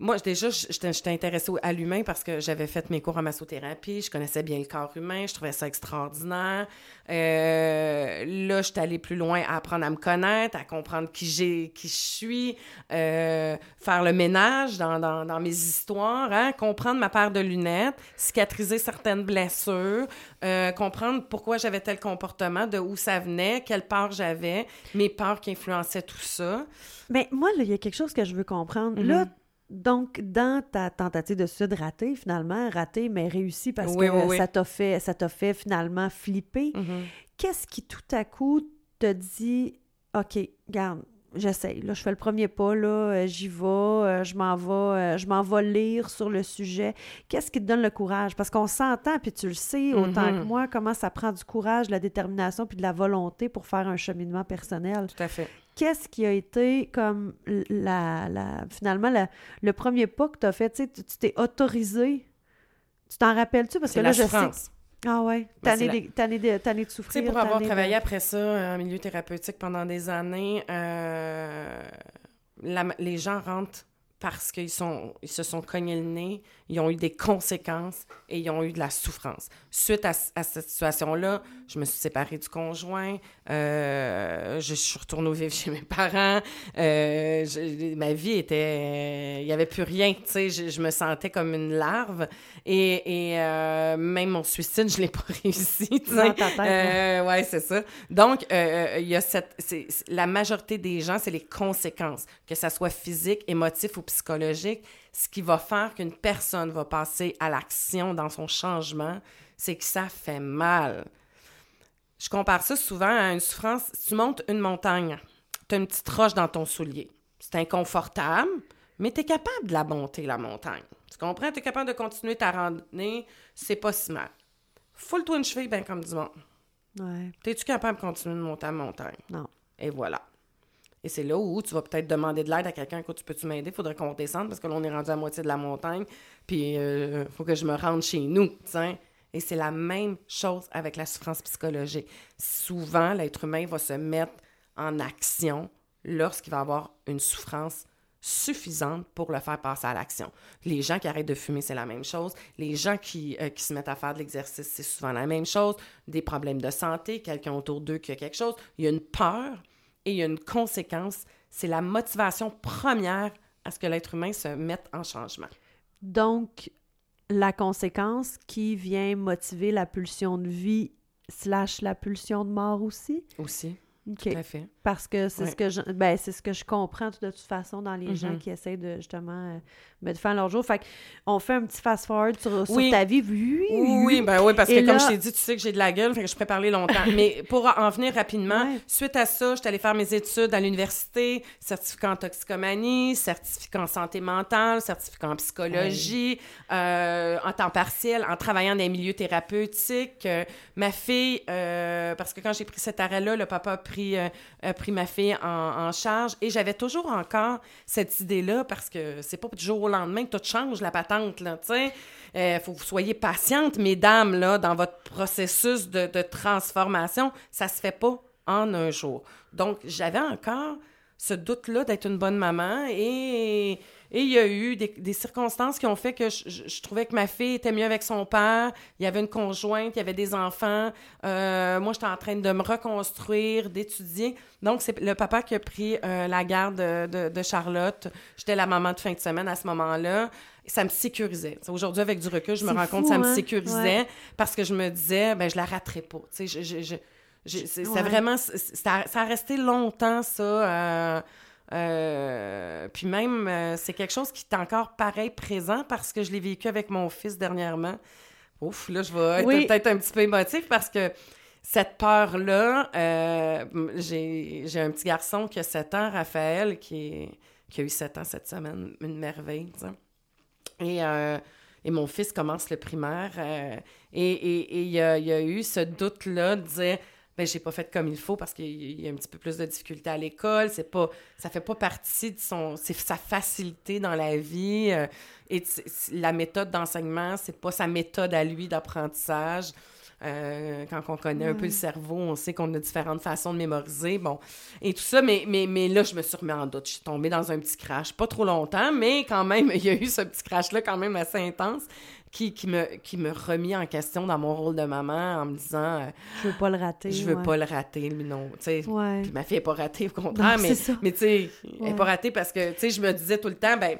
Moi, déjà, j'étais intéressée à l'humain parce que j'avais fait mes cours en massothérapie, je connaissais bien le corps humain, je trouvais ça extraordinaire. Euh, là, je suis allée plus loin à apprendre à me connaître, à comprendre qui j'ai, qui je suis, euh, faire le ménage dans, dans, dans mes histoires, hein, comprendre ma paire de lunettes, cicatriser certaines blessures, euh, comprendre pourquoi j'avais tel comportement, de où ça venait, quelle peur j'avais, mes peurs qui influençaient tout ça. Mais moi, là, il y a quelque chose que je veux comprendre. Mhm. Là, donc, dans ta tentative de suicide ratée, finalement, ratée, mais réussie parce Oui, que oui, oui. ça t'a fait, ça t'a fait finalement flipper. Qu'est-ce qui tout à coup te dit OK, garde, j'essaye. Là, je fais le premier pas, là, euh, j'y vais, euh, je m'en vais, euh, je m'en vais lire sur le sujet. Qu'est-ce qui te donne le courage? Parce qu'on s'entend, puis tu le sais autant Mhm. que moi, comment ça prend du courage, de la détermination, puis de la volonté pour faire un cheminement personnel Tout à fait. Qu'est-ce qui a été comme la, la finalement la- le premier pas que tu as fait, tu t'es autorisé. Tu t'en rappelles-tu? Parce que là, la je sais. souffrance. Ah ouais, Ben, tanné, c'est la- des- tanné de, de Tu souffrir. pour avoir de- travaillé après ça euh, en milieu thérapeutique pendant des années, euh, la- les gens rentrent parce qu'ils sont, ils se sont cognés le nez, ils ont eu des conséquences et ils ont eu de la souffrance. Suite à, à cette situation-là, je me suis séparée du conjoint, euh, je suis retournée vivre chez mes parents, euh, je- ma vie était... Il n'y avait plus rien, tu sais, je, je me sentais comme une larve et, et, euh, même mon suicide, je ne l'ai pas réussi, tu sais. Euh, ouais, c'est ça. Donc, il y a cette. c'est- la majorité des gens, c'est les conséquences, que ça soit physique, émotif ou psychologique. Ce qui va faire qu'une personne va passer à l'action dans son changement, c'est que ça fait mal. Je compare ça souvent à une souffrance. Si tu montes une montagne, tu as une petite roche dans ton soulier. C'est inconfortable, mais tu es capable de la monter, la montagne. Tu comprends? Tu es capable de continuer ta randonnée, c'est pas si mal. Foule-toi une cheville, ben comme du monde. Ouais, T'es-tu capable de continuer de monter la montagne? non. Et voilà. Et c'est là où tu vas peut-être demander de l'aide à quelqu'un. Écoute, tu peux-tu m'aider? Faudrait qu'on descende parce que là, on est rendu à moitié de la montagne. Puis, il faut que je me rende chez nous. tiens. Et c'est la même chose avec la souffrance psychologique. Souvent, l'être humain va se mettre en action lorsqu'il va avoir une souffrance suffisante pour le faire passer à l'action. Les gens qui arrêtent de fumer, c'est la même chose. Les gens qui, euh, qui se mettent à faire de l'exercice, c'est souvent la même chose. Des problèmes de santé, quelqu'un autour d'eux qui a quelque chose. Il y a une peur et il y a une conséquence. C'est la motivation première à ce que l'être humain se mette en changement. Donc, la conséquence qui vient motiver la pulsion de vie slash la pulsion de mort aussi? Aussi, OK. tout à fait. Parce que c'est Ouais. ce que je, ben, c'est ce que je comprends de toute façon dans les gens Mhm. qui essayent de justement mettre fin à leur jour. Fait que on fait un petit fast-forward sur, sur Oui. ta vie. Oui, Oui, ben oui, parce que comme je t'ai dit, tu sais que j'ai de la gueule, fait que je pourrais parler longtemps. Mais pour en venir rapidement, Ouais. suite à ça, j'étais allée faire mes études à l'université, certificat en toxicomanie, certificat en santé mentale, certificat en psychologie, euh, en temps partiel, en travaillant dans les milieux thérapeutiques. Euh, ma fille, euh, parce que quand j'ai pris cet arrêt-là, le papa a pris, euh, a pris ma fille en, charge. Et j'avais toujours encore cette idée-là, parce que c'est pas du jour au lendemain que tout change, la patente, là, tu sais. Il faut que vous soyez patientes, mesdames, dans votre processus de, de transformation. Ça se fait pas en un jour. Donc, j'avais encore ce doute-là d'être une bonne maman et et il y a eu des, des circonstances qui ont fait que je, je, trouvais que ma fille était mieux avec son père. Il y avait une conjointe, il y avait des enfants. Euh, moi, j'étais en train de me reconstruire, d'étudier. Donc, c'est le papa qui a pris euh, la garde de, de, Charlotte. J'étais la maman de fin de semaine à ce moment-là. Ça me sécurisait. Aujourd'hui, avec du recul, je me rends compte que ça me hein? sécurisait parce que je me disais, ben je la raterai pas. Tu sais, je, je, je c'est vraiment... Ça, ça, a resté longtemps, ça... Euh, euh, puis même, euh, c'est quelque chose qui est encore pareil présent parce que je l'ai vécu avec mon fils dernièrement. Ouf, là, je vais être peut-être un petit peu émotif parce que cette peur-là, euh, j'ai un petit garçon qui a 7 ans, Raphaël, qui, qui a eu 7 ans cette semaine, une merveille, Et, et mon fils commence le primaire et il y, a, y a eu ce doute-là de dire ben j'ai pas fait comme il faut parce qu'il y a un petit peu plus de difficultés à l'école, c'est pas ça fait pas partie de son c'est sa facilité dans la vie euh, et la méthode d'enseignement, c'est pas sa méthode à lui d'apprentissage. Euh, quand on connaît un peu le cerveau, on sait qu'on a différentes façons de mémoriser, bon, et tout ça, mais, mais, mais là, je me suis remis en doute. Je suis tombée dans un petit crash, pas trop longtemps, mais quand même, il y a eu ce petit crash-là quand même assez intense qui, qui, me, qui me remis en question dans mon rôle de maman en me disant euh, Je veux pas le rater. Je veux pas le rater, lui, non. Puis ma fille n'est pas ratée, au contraire, mais, mais tu sais, elle n'est pas ratée parce que, tu sais, je me disais tout le temps, ben,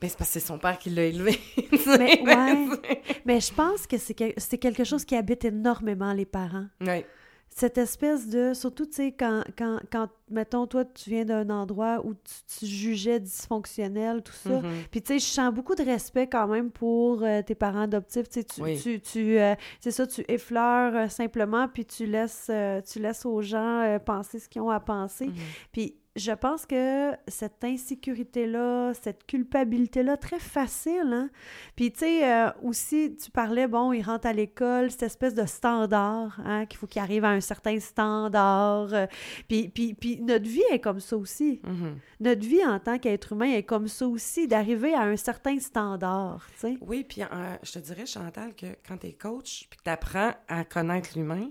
ben c'est parce que c'est son père qui l'a élevé. mais, ouais. mais je pense que c'est quelque chose qui habite énormément les parents. Oui cette espèce de. Surtout, tu sais, quand, quand, quand, mettons, toi, tu viens d'un endroit où tu, jugeais dysfonctionnel, tout ça. Mm-hmm. Puis, tu sais, je sens beaucoup de respect quand même pour euh, tes parents adoptifs. Tu sais, tu. tu, euh, c'est ça, tu effleures euh, simplement, puis tu laisses, tu laisses aux gens penser ce qu'ils ont à penser. Mm-hmm. Puis, je pense que cette insécurité-là, cette culpabilité-là, très facile, hein? Puis, tu sais, euh, aussi, tu parlais, bon, il rentre à l'école, cette espèce de standard, hein, qu'il faut qu'il arrive à un certain standard. Euh, puis, puis, puis, notre vie est comme ça aussi. Mm-hmm. Notre vie en tant qu'être humain est comme ça aussi, d'arriver à un certain standard, tu sais. Oui, puis euh, je te dirais, Chantal, que quand tu es coach, puis que tu apprends à connaître l'humain,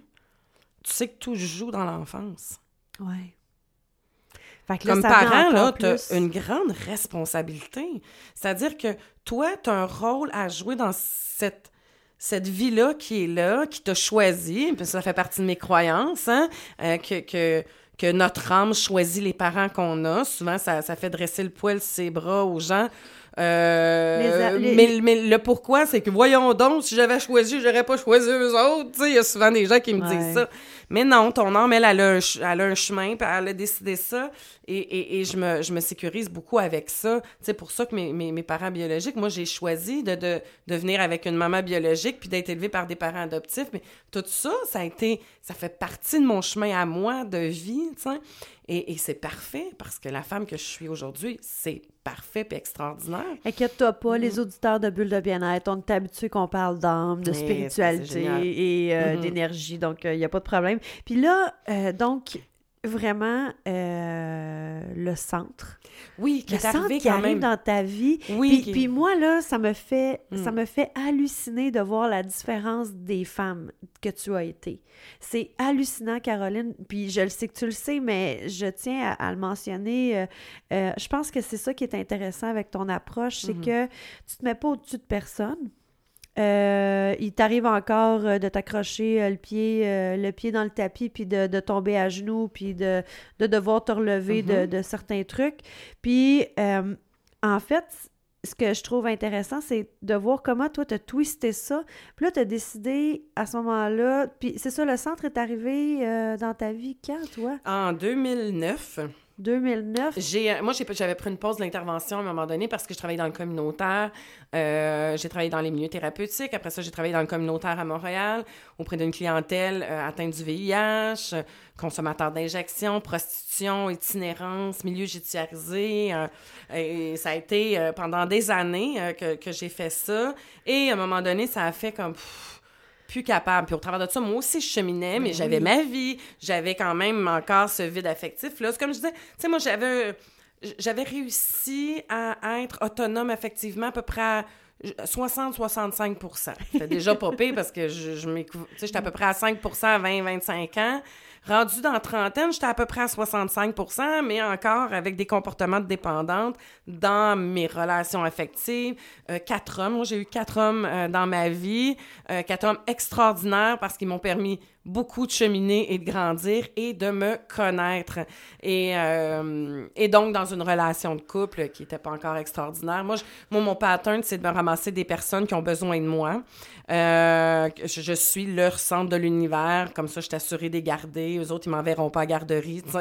tu sais que tout joue dans l'enfance. Ouais. Comme parent, là, tu as une grande responsabilité. C'est-à-dire que toi, tu as un rôle à jouer dans cette, cette vie-là qui est là, qui t'a choisi, puis ça fait partie de mes croyances, hein, euh, que, que, que, notre âme choisit les parents qu'on a. Souvent, ça, ça fait dresser le poil ses bras aux gens. Euh, mais, mais, le pourquoi, c'est que voyons donc, si j'avais choisi, j'aurais pas choisi eux autres. Il y a souvent des gens qui me disent ça. Mais non, ton âme, elle, elle, a un, elle a un chemin, puis elle a décidé ça. Et, et, et je, me, je me sécurise beaucoup avec ça. C'est pour ça que mes, mes, mes, parents biologiques, moi, j'ai choisi de, de, de venir avec une maman biologique, puis d'être élevée par des parents adoptifs. Mais tout ça, ça a été, ça fait partie de mon chemin à moi de vie. Et, et c'est parfait parce que la femme que je suis aujourd'hui, c'est parfait et extraordinaire. Inquiète-toi pas, les mm-hmm. auditeurs de Bulle de bien-être, on est habitués qu'on parle d'âme, de spiritualité et euh, mm-hmm. d'énergie, donc il euh, n'y a pas de problème. Puis là, euh, donc, vraiment euh, le centre. Oui, qui le centre qui arrive dans ta vie. Oui. Puis, puis, moi, là, ça me fait ça me fait halluciner de voir la différence des femmes que tu as été. C'est hallucinant, Caroline. Puis je le sais que tu le sais, mais je tiens à, le mentionner. Euh, euh, je pense que c'est ça qui est intéressant avec ton approche, c'est mm-hmm. que tu te mets pas au-dessus de personne. Euh, il t'arrive encore euh, de t'accrocher euh, le pied le pied dans le tapis puis de, tomber à genoux puis de, devoir te relever de, mm-hmm. certains trucs. Puis en fait, ce que je trouve intéressant, c'est de voir comment toi, tu as twisté ça. Puis là, tu as décidé à ce moment-là. Puis c'est ça, le centre est arrivé dans ta vie quand, toi? En 2009. 2009. J'ai, euh, moi, j'avais pris une pause de l'intervention à un moment donné parce que je travaillais dans le communautaire. Euh, j'ai travaillé dans les milieux thérapeutiques. Après ça, j'ai travaillé dans le communautaire à Montréal auprès d'une clientèle euh, atteinte du VIH, consommateur d'injection, prostitution, itinérance, milieu judiciarisé. et ça a été pendant des années que, que j'ai fait ça. Et à un moment donné, ça a fait comme plus capable. Puis au travers de ça, moi aussi, je cheminais, mais Ben j'avais ma vie. J'avais quand même encore ce vide affectif. Là, c'est comme je disais, tu sais, moi, j'avais, j'avais réussi à être autonome affectivement à peu près à 60-65% C'était déjà pas pire parce que je, je m'écou- tu sais, j'étais à peu près à 5% à 20-25 ans. Rendu dans trentaine, j'étais à peu près à 65 mais encore avec des comportements de dépendante dans mes relations affectives. Euh, quatre hommes, moi j'ai eu quatre hommes euh, dans ma vie, euh, quatre hommes extraordinaires parce qu'ils m'ont permis beaucoup de cheminer et de grandir et de me connaître. Et, donc, dans une relation de couple qui n'était pas encore extraordinaire, moi, mon pattern, c'est de me ramasser des personnes qui ont besoin de moi. Je, je suis leur centre de l'univers, comme ça, je suis assurée de les garder. Eux autres, ils m'enverront pas à garderie, tu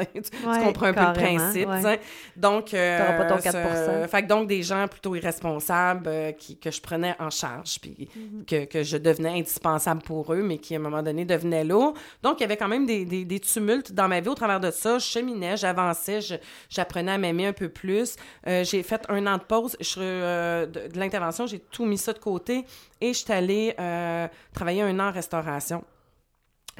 comprends un peu le principe, ouais. Donc, euh, T'auras pas ton ce- 4%. fait que donc, des gens plutôt irresponsables euh, qui, que je prenais en charge, puis que, que je devenais indispensable pour eux, mais qui, à un moment donné, devenaient lourds. Donc, il y avait quand même des, des, des tumultes dans ma vie au travers de ça. Je cheminais, j'avançais, j'apprenais à m'aimer un peu plus. Euh, j'ai fait un an de pause je, de, de l'intervention, j'ai tout mis ça de côté et je suis allée travailler un an en restauration.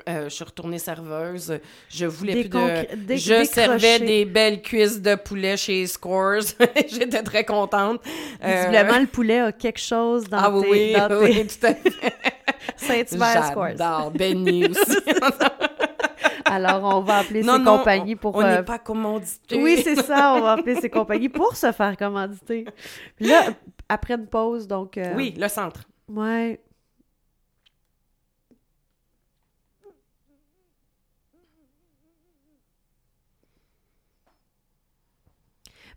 Euh, je suis retournée serveuse. Je voulais plus Déconc- de... je servais des belles cuisses de poulet chez Scores. J'étais très contente. Euh, Visiblement, le poulet a quelque chose dans ah tes, oui, dans tes oui, tout à fait. Saint-Hubert Squares. J'adore. Benny aussi. Alors, on va appeler non, ces non, compagnies pour... On euh, n'est pas commandité. Oui, c'est ça, on va appeler ces compagnies pour se faire commanditer. Puis là, après une pause, donc... euh, Oui, le centre. Ouais.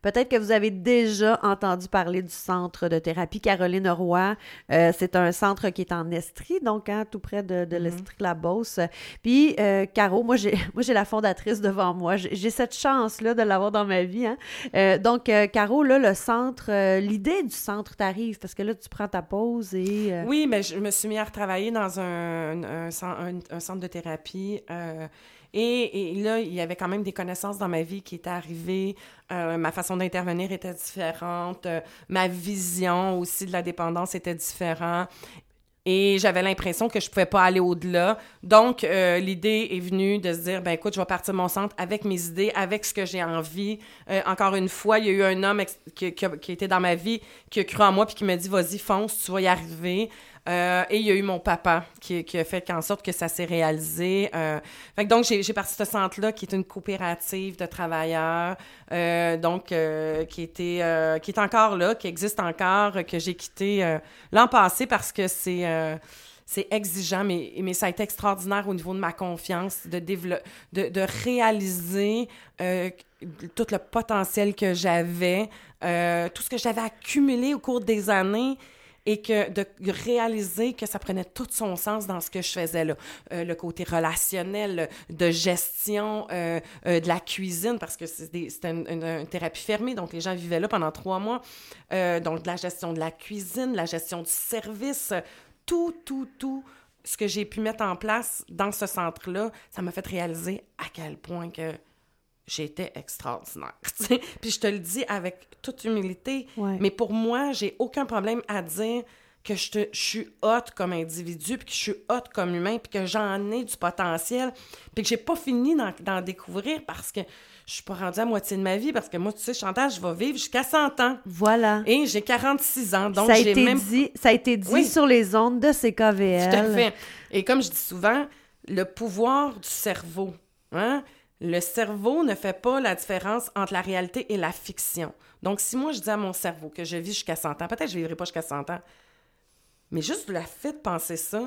Peut-être que vous avez déjà entendu parler du centre de thérapie Caroline Roy. Euh, c'est un centre qui est en Estrie, donc hein, tout près de, de l'Estrie-la-Beauce. Puis, euh, Caro, moi j'ai, moi, j'ai la fondatrice devant moi. J'ai, j'ai cette chance-là de l'avoir dans ma vie. hein. Euh, donc, Caro, là, le centre, l'idée du centre t'arrive parce que là, tu prends ta pause et... Oui, mais je me suis mis à retravailler dans un, un, un- un centre de thérapie. Et, là, il y avait quand même des connaissances dans ma vie qui étaient arrivées. Euh, ma façon d'intervenir était différente. euh, ma vision aussi de la dépendance était différente. Et j'avais l'impression que je pouvais pas aller au-delà. Donc, euh, l'idée est venue de se dire, ben écoute, je vais partir de mon centre avec mes idées, avec ce que j'ai envie. Encore une fois, il y a eu un homme qui était dans ma vie, qui a cru en moi, puis qui m'a dit, vas-y, fonce, tu vas y arriver. Euh, et il y a eu mon papa qui, a fait en sorte que ça s'est réalisé. Euh, donc, j'ai parti de ce centre-là qui est une coopérative de travailleurs, euh, donc qui, était, qui est encore là, qui existe encore, que j'ai quitté l'an passé parce que c'est... c'est exigeant, mais, mais ça a été extraordinaire au niveau de ma confiance, de, de, de réaliser tout le potentiel que j'avais, tout ce que j'avais accumulé au cours des années et que de réaliser que ça prenait tout son sens dans ce que je faisais là. Euh, le côté relationnel, de gestion, euh, euh, de la cuisine, parce que c'était une, une- thérapie fermée, donc les gens vivaient là pendant trois mois. Donc de la gestion de la cuisine, la gestion du service, tout, tout, tout ce que j'ai pu mettre en place dans ce centre-là, ça m'a fait réaliser à quel point que j'étais extraordinaire. Puis je te le dis avec toute humilité, Ouais. mais pour moi, j'ai aucun problème à dire que je, te- je suis haute comme individu, puis que je suis haute comme humain, puis que j'en ai du potentiel, puis que j'ai pas fini d'en, découvrir parce que je suis pas rendue à moitié de ma vie, parce que moi, tu sais, Chantal, je vais vivre jusqu'à 100 ans. Voilà. Et j'ai 46 ans, donc ça, a j'ai été même dit, ça a été dit Oui. sur les ondes de CKVL. Tout à fait. Et comme je dis souvent, le pouvoir du cerveau. Hein? Le cerveau ne fait pas la différence entre la réalité et la fiction. Donc, si moi, je dis à mon cerveau que je vis jusqu'à 100 ans, peut-être que je ne vivrai pas jusqu'à 100 ans, mais juste le fait de penser ça,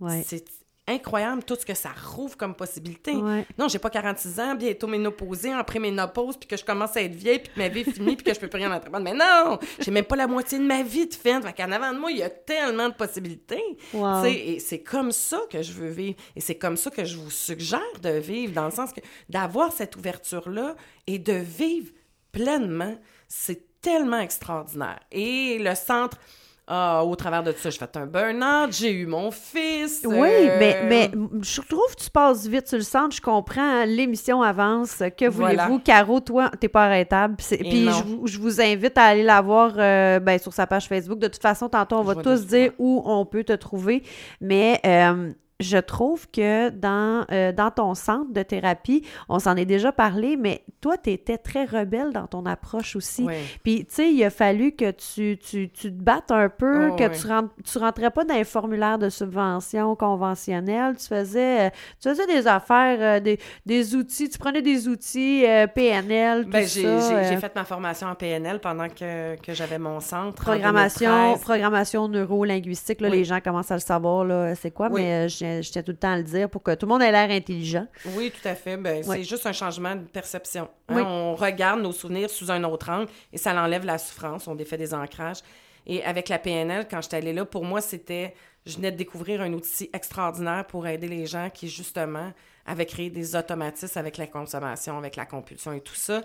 Ouais. c'est incroyable tout ce que ça rouvre comme possibilité. Ouais. Non, j'ai pas 46 ans, bientôt ménopausée, après ménopause, puis que je commence à être vieille, puis que ma vie est finie, puis que je peux plus rien entreprendre. Mais non! J'ai même pas la moitié de ma vie de faite. Fait qu'en avant de moi, il y a tellement de possibilités. Wow. Et c'est comme ça que je veux vivre. Et c'est comme ça que je vous suggère de vivre, dans le sens que d'avoir cette ouverture-là et de vivre pleinement, c'est tellement extraordinaire. Et le centre Ah, au travers de ça, j'ai fait un burn-out, j'ai eu mon fils. Oui, euh, mais, mais je trouve que tu passes vite sur le centre. Je comprends, hein, l'émission avance. Que Voilà. voulez-vous? Caro, toi, t'es pas arrêtable. Puis je vous, je vous invite à aller la voir euh, ben, sur sa page Facebook. De toute façon, tantôt, on va tous dire où on peut te trouver. Mais euh, je trouve que dans, euh, dans ton centre de thérapie, on s'en est déjà parlé, mais toi, tu étais très rebelle dans ton approche aussi. Puis, tu sais, il a fallu que tu, tu, tu te battes un peu, Oh, que tu, rentres, tu rentrais pas dans les formulaires de subvention conventionnels. Tu faisais, euh, tu faisais des affaires, euh, des, des outils, tu prenais des outils euh, PNL, tout Ben, j'ai ça. j'ai- j'ai fait ma formation en PNL pendant que, que j'avais mon centre. en Programmation, 2013. programmation neuro-linguistique, là, Oui. les gens commencent à le savoir, là, c'est quoi, mais euh, tiens tout le temps à le dire pour que tout le monde ait l'air intelligent. Oui, tout à fait. Ben, Ouais. C'est juste un changement de perception. hein. Oui. On regarde nos souvenirs sous un autre angle et ça l'enlève la souffrance. On défait des ancrages. Et avec la PNL, quand j'étais allée là, pour moi, c'était... Je venais de découvrir un outil extraordinaire pour aider les gens qui, justement, avaient créé des automatismes avec la consommation, avec la compulsion et tout ça.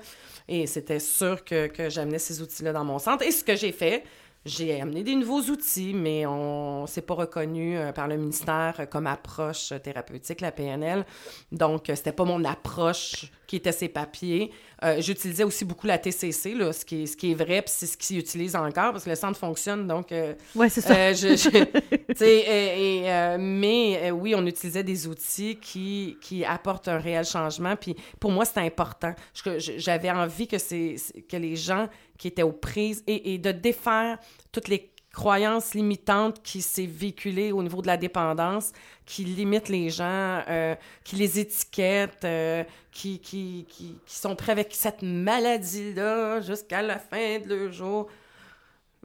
Et c'était sûr que, que j'amenais ces outils-là dans mon centre. Et ce que j'ai fait, j'ai amené des nouveaux outils, mais on c'est pas reconnu euh, par le ministère euh, comme approche thérapeutique, la PNL. Donc, euh, c'était pas mon approche qui était ces papiers. Euh, J'utilisais aussi beaucoup la TCC, là, ce, qui est, ce qui est vrai, puis c'est ce qu'ils utilisent encore, parce que le centre fonctionne, donc... euh, Ouais, c'est ça. euh, je, je- tu sais, et- et, mais oui, on utilisait des outils qui, qui apportent un réel changement. Puis pour moi, c'était important. J'avais envie que, c'est, c'est- que les gens qui étaient aux prises et, et de défaire toutes les croyances limitantes qui s'est véhiculées au niveau de la dépendance, qui limitent les gens, euh, qui les étiquettent, euh, qui, qui, qui, qui sont prêts avec cette maladie-là jusqu'à la fin de leur jour.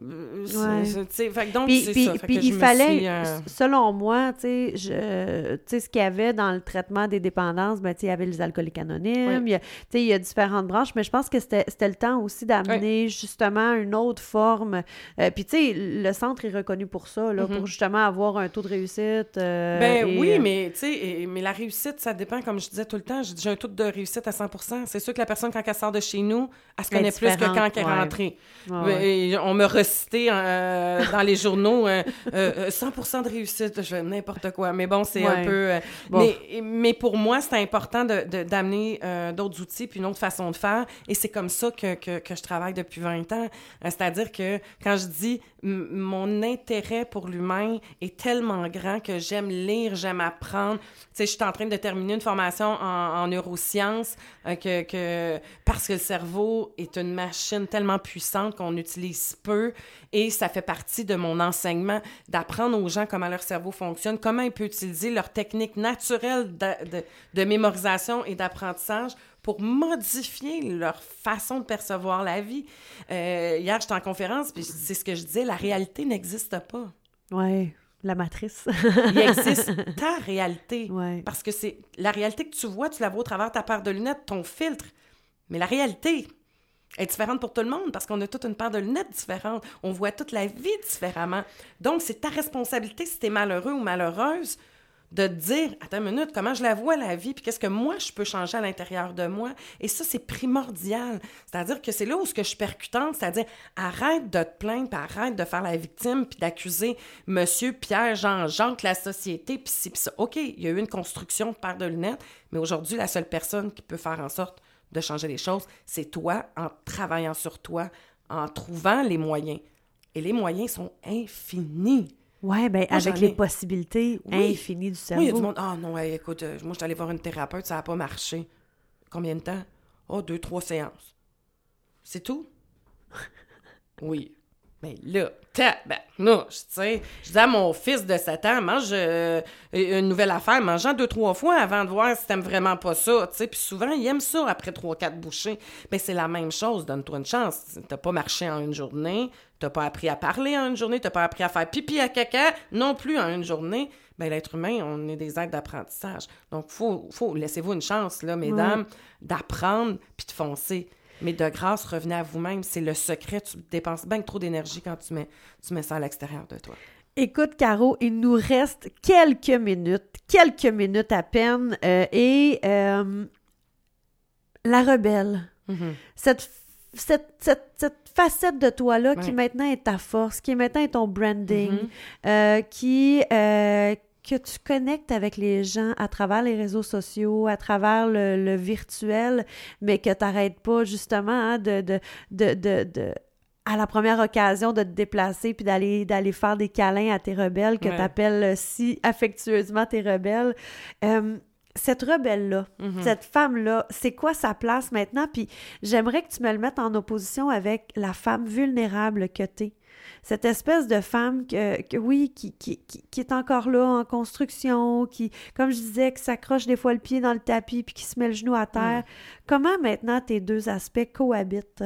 Euh, Ouais. fait donc, Puis, c'est puis- ça. Fait puis que je il fallait, suis, euh, selon moi, tu sais, je- tu sais, ce qu'il y avait dans le traitement des dépendances, ben, tu sais, il y avait les alcooliques anonymes, Oui. il y a, tu sais, il y a différentes branches, mais je pense que c'était le temps aussi d'amener justement une autre forme. Euh, puis, tu sais, le centre est reconnu pour ça, là, pour justement avoir un taux de réussite. euh, Ben et, oui, mais tu sais, mais la réussite, ça dépend, comme je disais tout le temps, j'ai un taux de réussite à 100 C'est sûr que la personne, quand elle sort de chez nous, elle se connaît plus que quand elle est rentrée. ouais, ouais. Et on me recitait euh, dans les journaux euh, euh, euh, 100 de réussite, je fais n'importe quoi. Mais bon, c'est un peu... euh, Bon. mais, mais pour moi, c'est important de- de- d'amener euh, d'autres outils puis une autre façon de faire. Et c'est comme ça que, que, que je travaille depuis 20 ans. Euh, C'est-à-dire que quand je dis mon intérêt pour l'humain est tellement grand que j'aime lire, j'aime apprendre. Tu sais, je suis en train de terminer une formation en, en neurosciences euh, que, que parce que le cerveau est une machine tellement puissante qu'on utilise peu et ça fait partie de mon enseignement d'apprendre aux gens comment leur cerveau fonctionne, comment ils peuvent utiliser leurs techniques naturelles de, de- de mémorisation et d'apprentissage pour modifier leur façon de percevoir la vie. Euh, hier, j'étais en conférence, puis c'est ce que je disais, la réalité n'existe pas. Ouais, la matrice. Il existe ta réalité. ouais. Parce que c'est la réalité que tu vois, tu la vois au travers de ta paire de lunettes, ton filtre. Mais la réalité est différente pour tout le monde parce qu'on a toute une paire de lunettes différentes. On voit toute la vie différemment. Donc, c'est ta responsabilité si tu es malheureux ou malheureuse de te dire, attends une minute, comment je la vois la vie, puis qu'est-ce que moi je peux changer à l'intérieur de moi? Et ça, c'est primordial. C'est-à-dire que c'est là où ce que je suis percutante, c'est-à-dire arrête de te plaindre, puis arrête de faire la victime, puis d'accuser Monsieur Pierre Jean-Jacques, la société, puis ci, puis ça. OK, il y a eu une construction de paire de lunettes, mais aujourd'hui, la seule personne qui peut faire en sorte de changer les choses, c'est toi, en travaillant sur toi, en trouvant les moyens. Et les moyens sont infinis. Ouais, ben Moi, avec les possibilités Oui. infinies du cerveau. Oui, il y a du monde. Ah non, hey, écoute, euh, moi, je suis allée voir une thérapeute, ça n'a pas marché. Combien de temps? Oh, deux, trois séances. C'est tout? oui. Mais là, tabarnouche, tu sais. Je dis à mon fils de 7 ans, mange euh, une nouvelle affaire, mange-en deux, trois fois avant de voir si t'aimes vraiment pas ça, tu sais. Puis souvent, il aime ça après trois, quatre bouchées. Mais c'est la même chose, donne-toi une chance. T'as pas marché en une journée, t'as pas appris à parler en une journée, t'as pas appris à faire pipi à caca non plus en une journée. Ben, l'être humain, on est des êtres d'apprentissage. Donc, faut, faut, laissez-vous une chance, là, mesdames, d'apprendre puis de foncer. Mais de grâce, revenez à vous-même. C'est le secret. Tu dépenses bien trop d'énergie quand tu mets, tu mets ça à l'extérieur de toi. Écoute, Caro, il nous reste quelques minutes, quelques minutes à peine, euh, et euh, la rebelle, cette cette, cette, cette facette de toi-là qui maintenant est ta force, qui maintenant est ton branding, Mm-hmm. euh, qui, que tu connectes avec les gens à travers les réseaux sociaux, à travers le, le virtuel, mais que tu n'arrêtes pas justement hein, de, de, de, de, de- à la première occasion de te déplacer puis d'aller d'aller faire des câlins à tes rebelles que Ouais. tu appelles si affectueusement tes rebelles. Euh, cette rebelle-là, Mhm. cette femme-là, c'est quoi sa place maintenant? Puis j'aimerais que tu me le mettes en opposition avec la femme vulnérable que t'es. Cette espèce de femme que, que oui, qui, qui, qui, qui est encore là en construction, qui, comme je disais, qui s'accroche des fois le pied dans le tapis puis qui se met le genou à terre. Comment maintenant tes deux aspects cohabitent?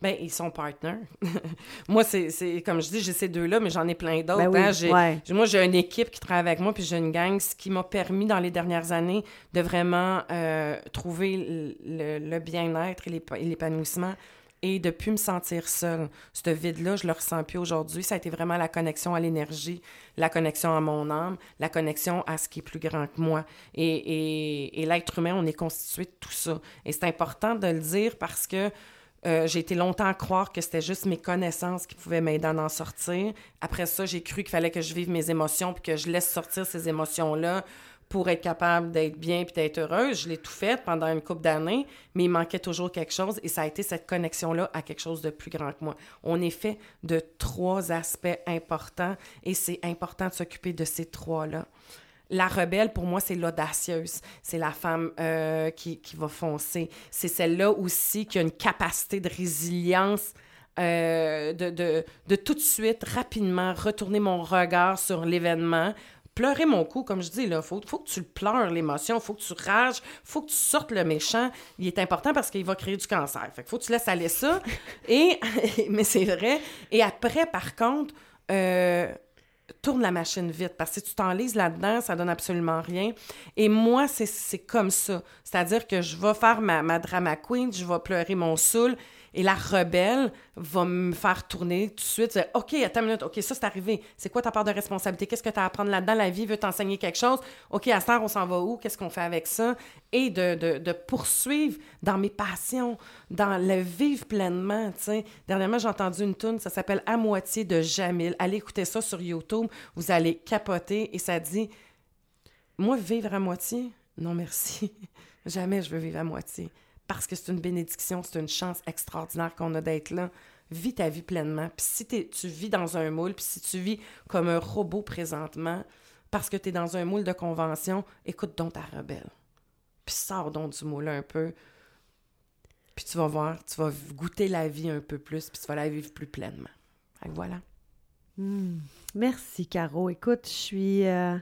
Ben, ils sont partners. moi, c'est, comme je dis, j'ai ces deux-là, mais j'en ai plein d'autres. Ben oui, hein. J'ai- ouais. j'ai- Moi, j'ai une équipe qui travaille avec moi, puis j'ai une gang, ce qui m'a permis dans les dernières années de vraiment euh, trouver le, le- bien-être et l'épanouissement et de plus me sentir seule. Ce vide-là, je le ressens plus aujourd'hui. Ça a été vraiment la connexion à l'énergie, la connexion à mon âme, la connexion à ce qui est plus grand que moi. Et, et, l'être humain, on est constitué de tout ça. Et c'est important de le dire parce que euh, j'ai été longtemps à croire que c'était juste mes connaissances qui pouvaient m'aider à en sortir. Après ça, j'ai cru qu'il fallait que je vive mes émotions puis que je laisse sortir ces émotions-là pour être capable d'être bien puis d'être heureuse. Je l'ai tout fait pendant une couple d'années, mais il manquait toujours quelque chose et ça a été cette connexion-là à quelque chose de plus grand que moi. On est fait de trois aspects importants et c'est important de s'occuper de ces trois-là. La rebelle, pour moi, c'est l'audacieuse. C'est la femme euh, qui, qui va foncer. C'est celle-là aussi qui a une capacité de résilience, euh, de, de, de tout de suite, rapidement, retourner mon regard sur l'événement, pleurer mon coup, comme je dis, là, faut, faut que tu le pleures, l'émotion, faut que tu rages, faut que tu sortes le méchant. Il est important parce qu'il va créer du cancer. Fait que faut que tu laisses aller ça. Et, mais c'est vrai. Et après, par contre, euh, tourne la machine vite parce que si tu t'enlises là-dedans, ça donne absolument rien. Et moi, c'est- c'est comme ça. C'est-à-dire que je vais faire ma, ma drama queen, je vais pleurer mon saoul et la rebelle va me faire tourner tout de suite. dire, OK, attends une minute. OK, ça, c'est arrivé. C'est quoi ta part de responsabilité? Qu'est-ce que tu as à apprendre là-dedans? La vie veut t'enseigner quelque chose. OK, à ce on s'en va où? Qu'est-ce qu'on fait avec ça? Et de, de, de poursuivre dans mes passions, dans le vivre pleinement, tu sais. Dernièrement, j'ai entendu une tune, ça s'appelle À moitié de Jamil. Allez écouter ça sur YouTube. Vous allez capoter et ça dit Moi, vivre à moitié? Non, merci. Jamais je veux vivre à moitié. Parce que c'est une bénédiction, c'est une chance extraordinaire qu'on a d'être là. Vis ta vie pleinement. Puis si tu vis dans un moule, puis si tu vis comme un robot présentement, parce que tu es dans un moule de convention, écoute donc ta rebelle. Puis sors donc du moule un peu. Puis tu vas voir, tu vas goûter la vie un peu plus, puis tu vas la vivre plus pleinement. Fait que voilà. Hmm. Merci, Caro. Écoute, je suis. euh,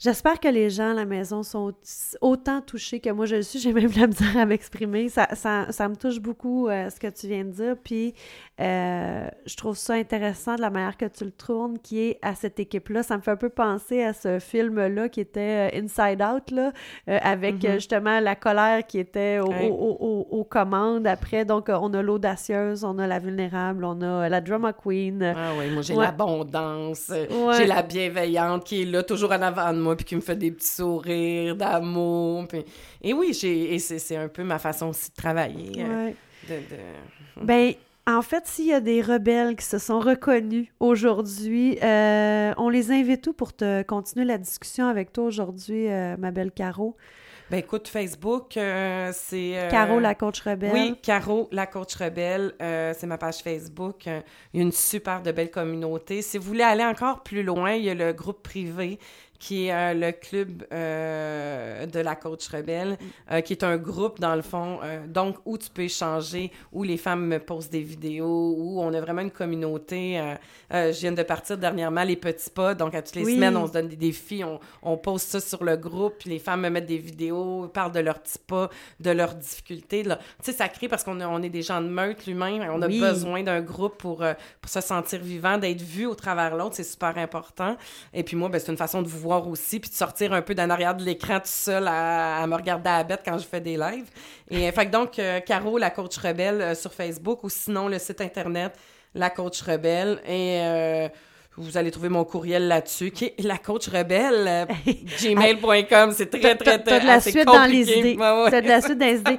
J'espère que les gens à la maison sont autant touchés que moi je le suis. J'ai même la misère à m'exprimer. Ça, ça, ça me touche beaucoup euh, ce que tu viens de dire. Puis euh, je trouve ça intéressant de la manière que tu le tournes, qui est à cette équipe-là. Ça me fait un peu penser à ce film-là qui était euh, Inside Out, là, euh, avec Mhm. justement la colère qui était au- Ouais. au- au- au- aux commandes. Après, donc, on a l'audacieuse, on a la vulnérable, on a la drama queen. Ah oui, moi j'ai Ouais. l'abondance, Ouais. j'ai la bienveillante qui est là toujours en avant de moi puis qui me fait des petits sourires d'amour. puis- Et oui, j'ai c'est un peu ma façon aussi de travailler. euh, Ouais. de- de- Ben, en fait, s'il y a des rebelles qui se sont reconnus aujourd'hui, euh, on les invite où pour te continuer la discussion avec toi aujourd'hui, euh, ma belle Caro? Ben écoute, Facebook, euh, c'est... euh, Caro, la coach rebelle. Oui, Caro, la coach rebelle, euh, c'est ma page Facebook. Il y a une super de belle communauté. Si vous voulez aller encore plus loin, il y a le groupe privé qui est euh, le club euh, de la coach rebelle, euh, qui est un groupe, dans le fond, donc où tu peux échanger, où les femmes me postent des vidéos, où on a vraiment une communauté. je viens de partir dernièrement, les petits pas, donc à toutes les Oui. semaines, on se donne des défis, on, on poste ça sur le groupe, puis les femmes me mettent des vidéos, parlent de leurs petits pas, de leurs difficultés. Tu sais, ça crée parce qu'on on est des gens de meute, l'humain, on a Oui. besoin d'un groupe pour, pour se sentir vivant, d'être vu au travers l'autre, c'est super important. Et puis moi, ben, c'est une façon de vous voir aussi, puis de sortir un peu d'en arrière de l'écran tout seul à, à me regarder à la bête quand je fais des lives. Et euh, fait que donc, euh, Caro, la coach rebelle euh, sur Facebook, ou sinon le site internet, la coach rebelle, et... euh, vous allez trouver mon courriel là-dessus, qui est la coach rebelle, gmail.com. C'est très, très, très t'as de la suite dans les idées. T'as de la suite dans les idées.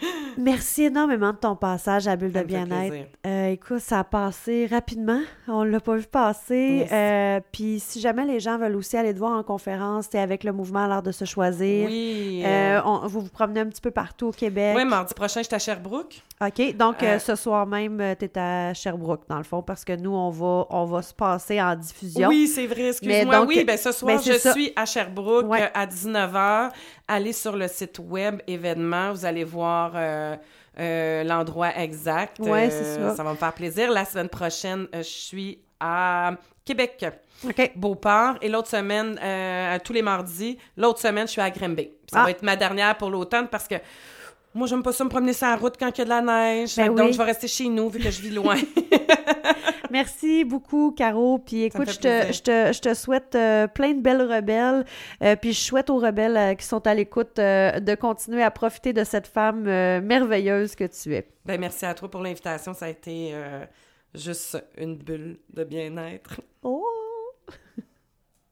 Merci énormément de ton passage à Bulle Ça de bien-être. Euh, écoute, ça a passé rapidement. On l'a pas vu passer. Euh, Puis si jamais les gens veulent aussi aller te voir en conférence, t'es avec le mouvement L'Art de se choisir. Oui. Euh, euh, on- vous vous promenez un petit peu partout au Québec. ouais, mardi prochain, je suis à Sherbrooke. OK. Donc, ce soir même, euh, t'es à Sherbrooke, dans le fond, parce que nous, on va, on va se passer en diffusion. Oui, c'est vrai, excuse-moi. oui, ben ce soir, ben, c'est je ça. suis à Sherbrooke Ouais. à 19h. Allez sur le site web événements, vous allez voir euh, euh, l'endroit exact. Euh, c'est ça. Ça va me faire plaisir. La semaine prochaine, euh, je suis à Québec. Beauport et l'autre semaine, euh, tous les mardis, l'autre semaine, je suis à Grimby. Ça Ah. va être ma dernière pour l'automne parce que moi, j'aime pas ça me promener sur la route quand il y a de la neige. Ben Donc, oui. je vais rester chez nous vu que je vis loin. Merci beaucoup, Caro. Puis écoute, je te, plaisir. je, te, je te souhaite euh, plein de belles rebelles. Euh, puis je souhaite aux rebelles euh, qui sont à l'écoute de continuer à profiter de cette femme merveilleuse que tu es. ben, merci à toi pour l'invitation. Ça a été juste une bulle de bien-être.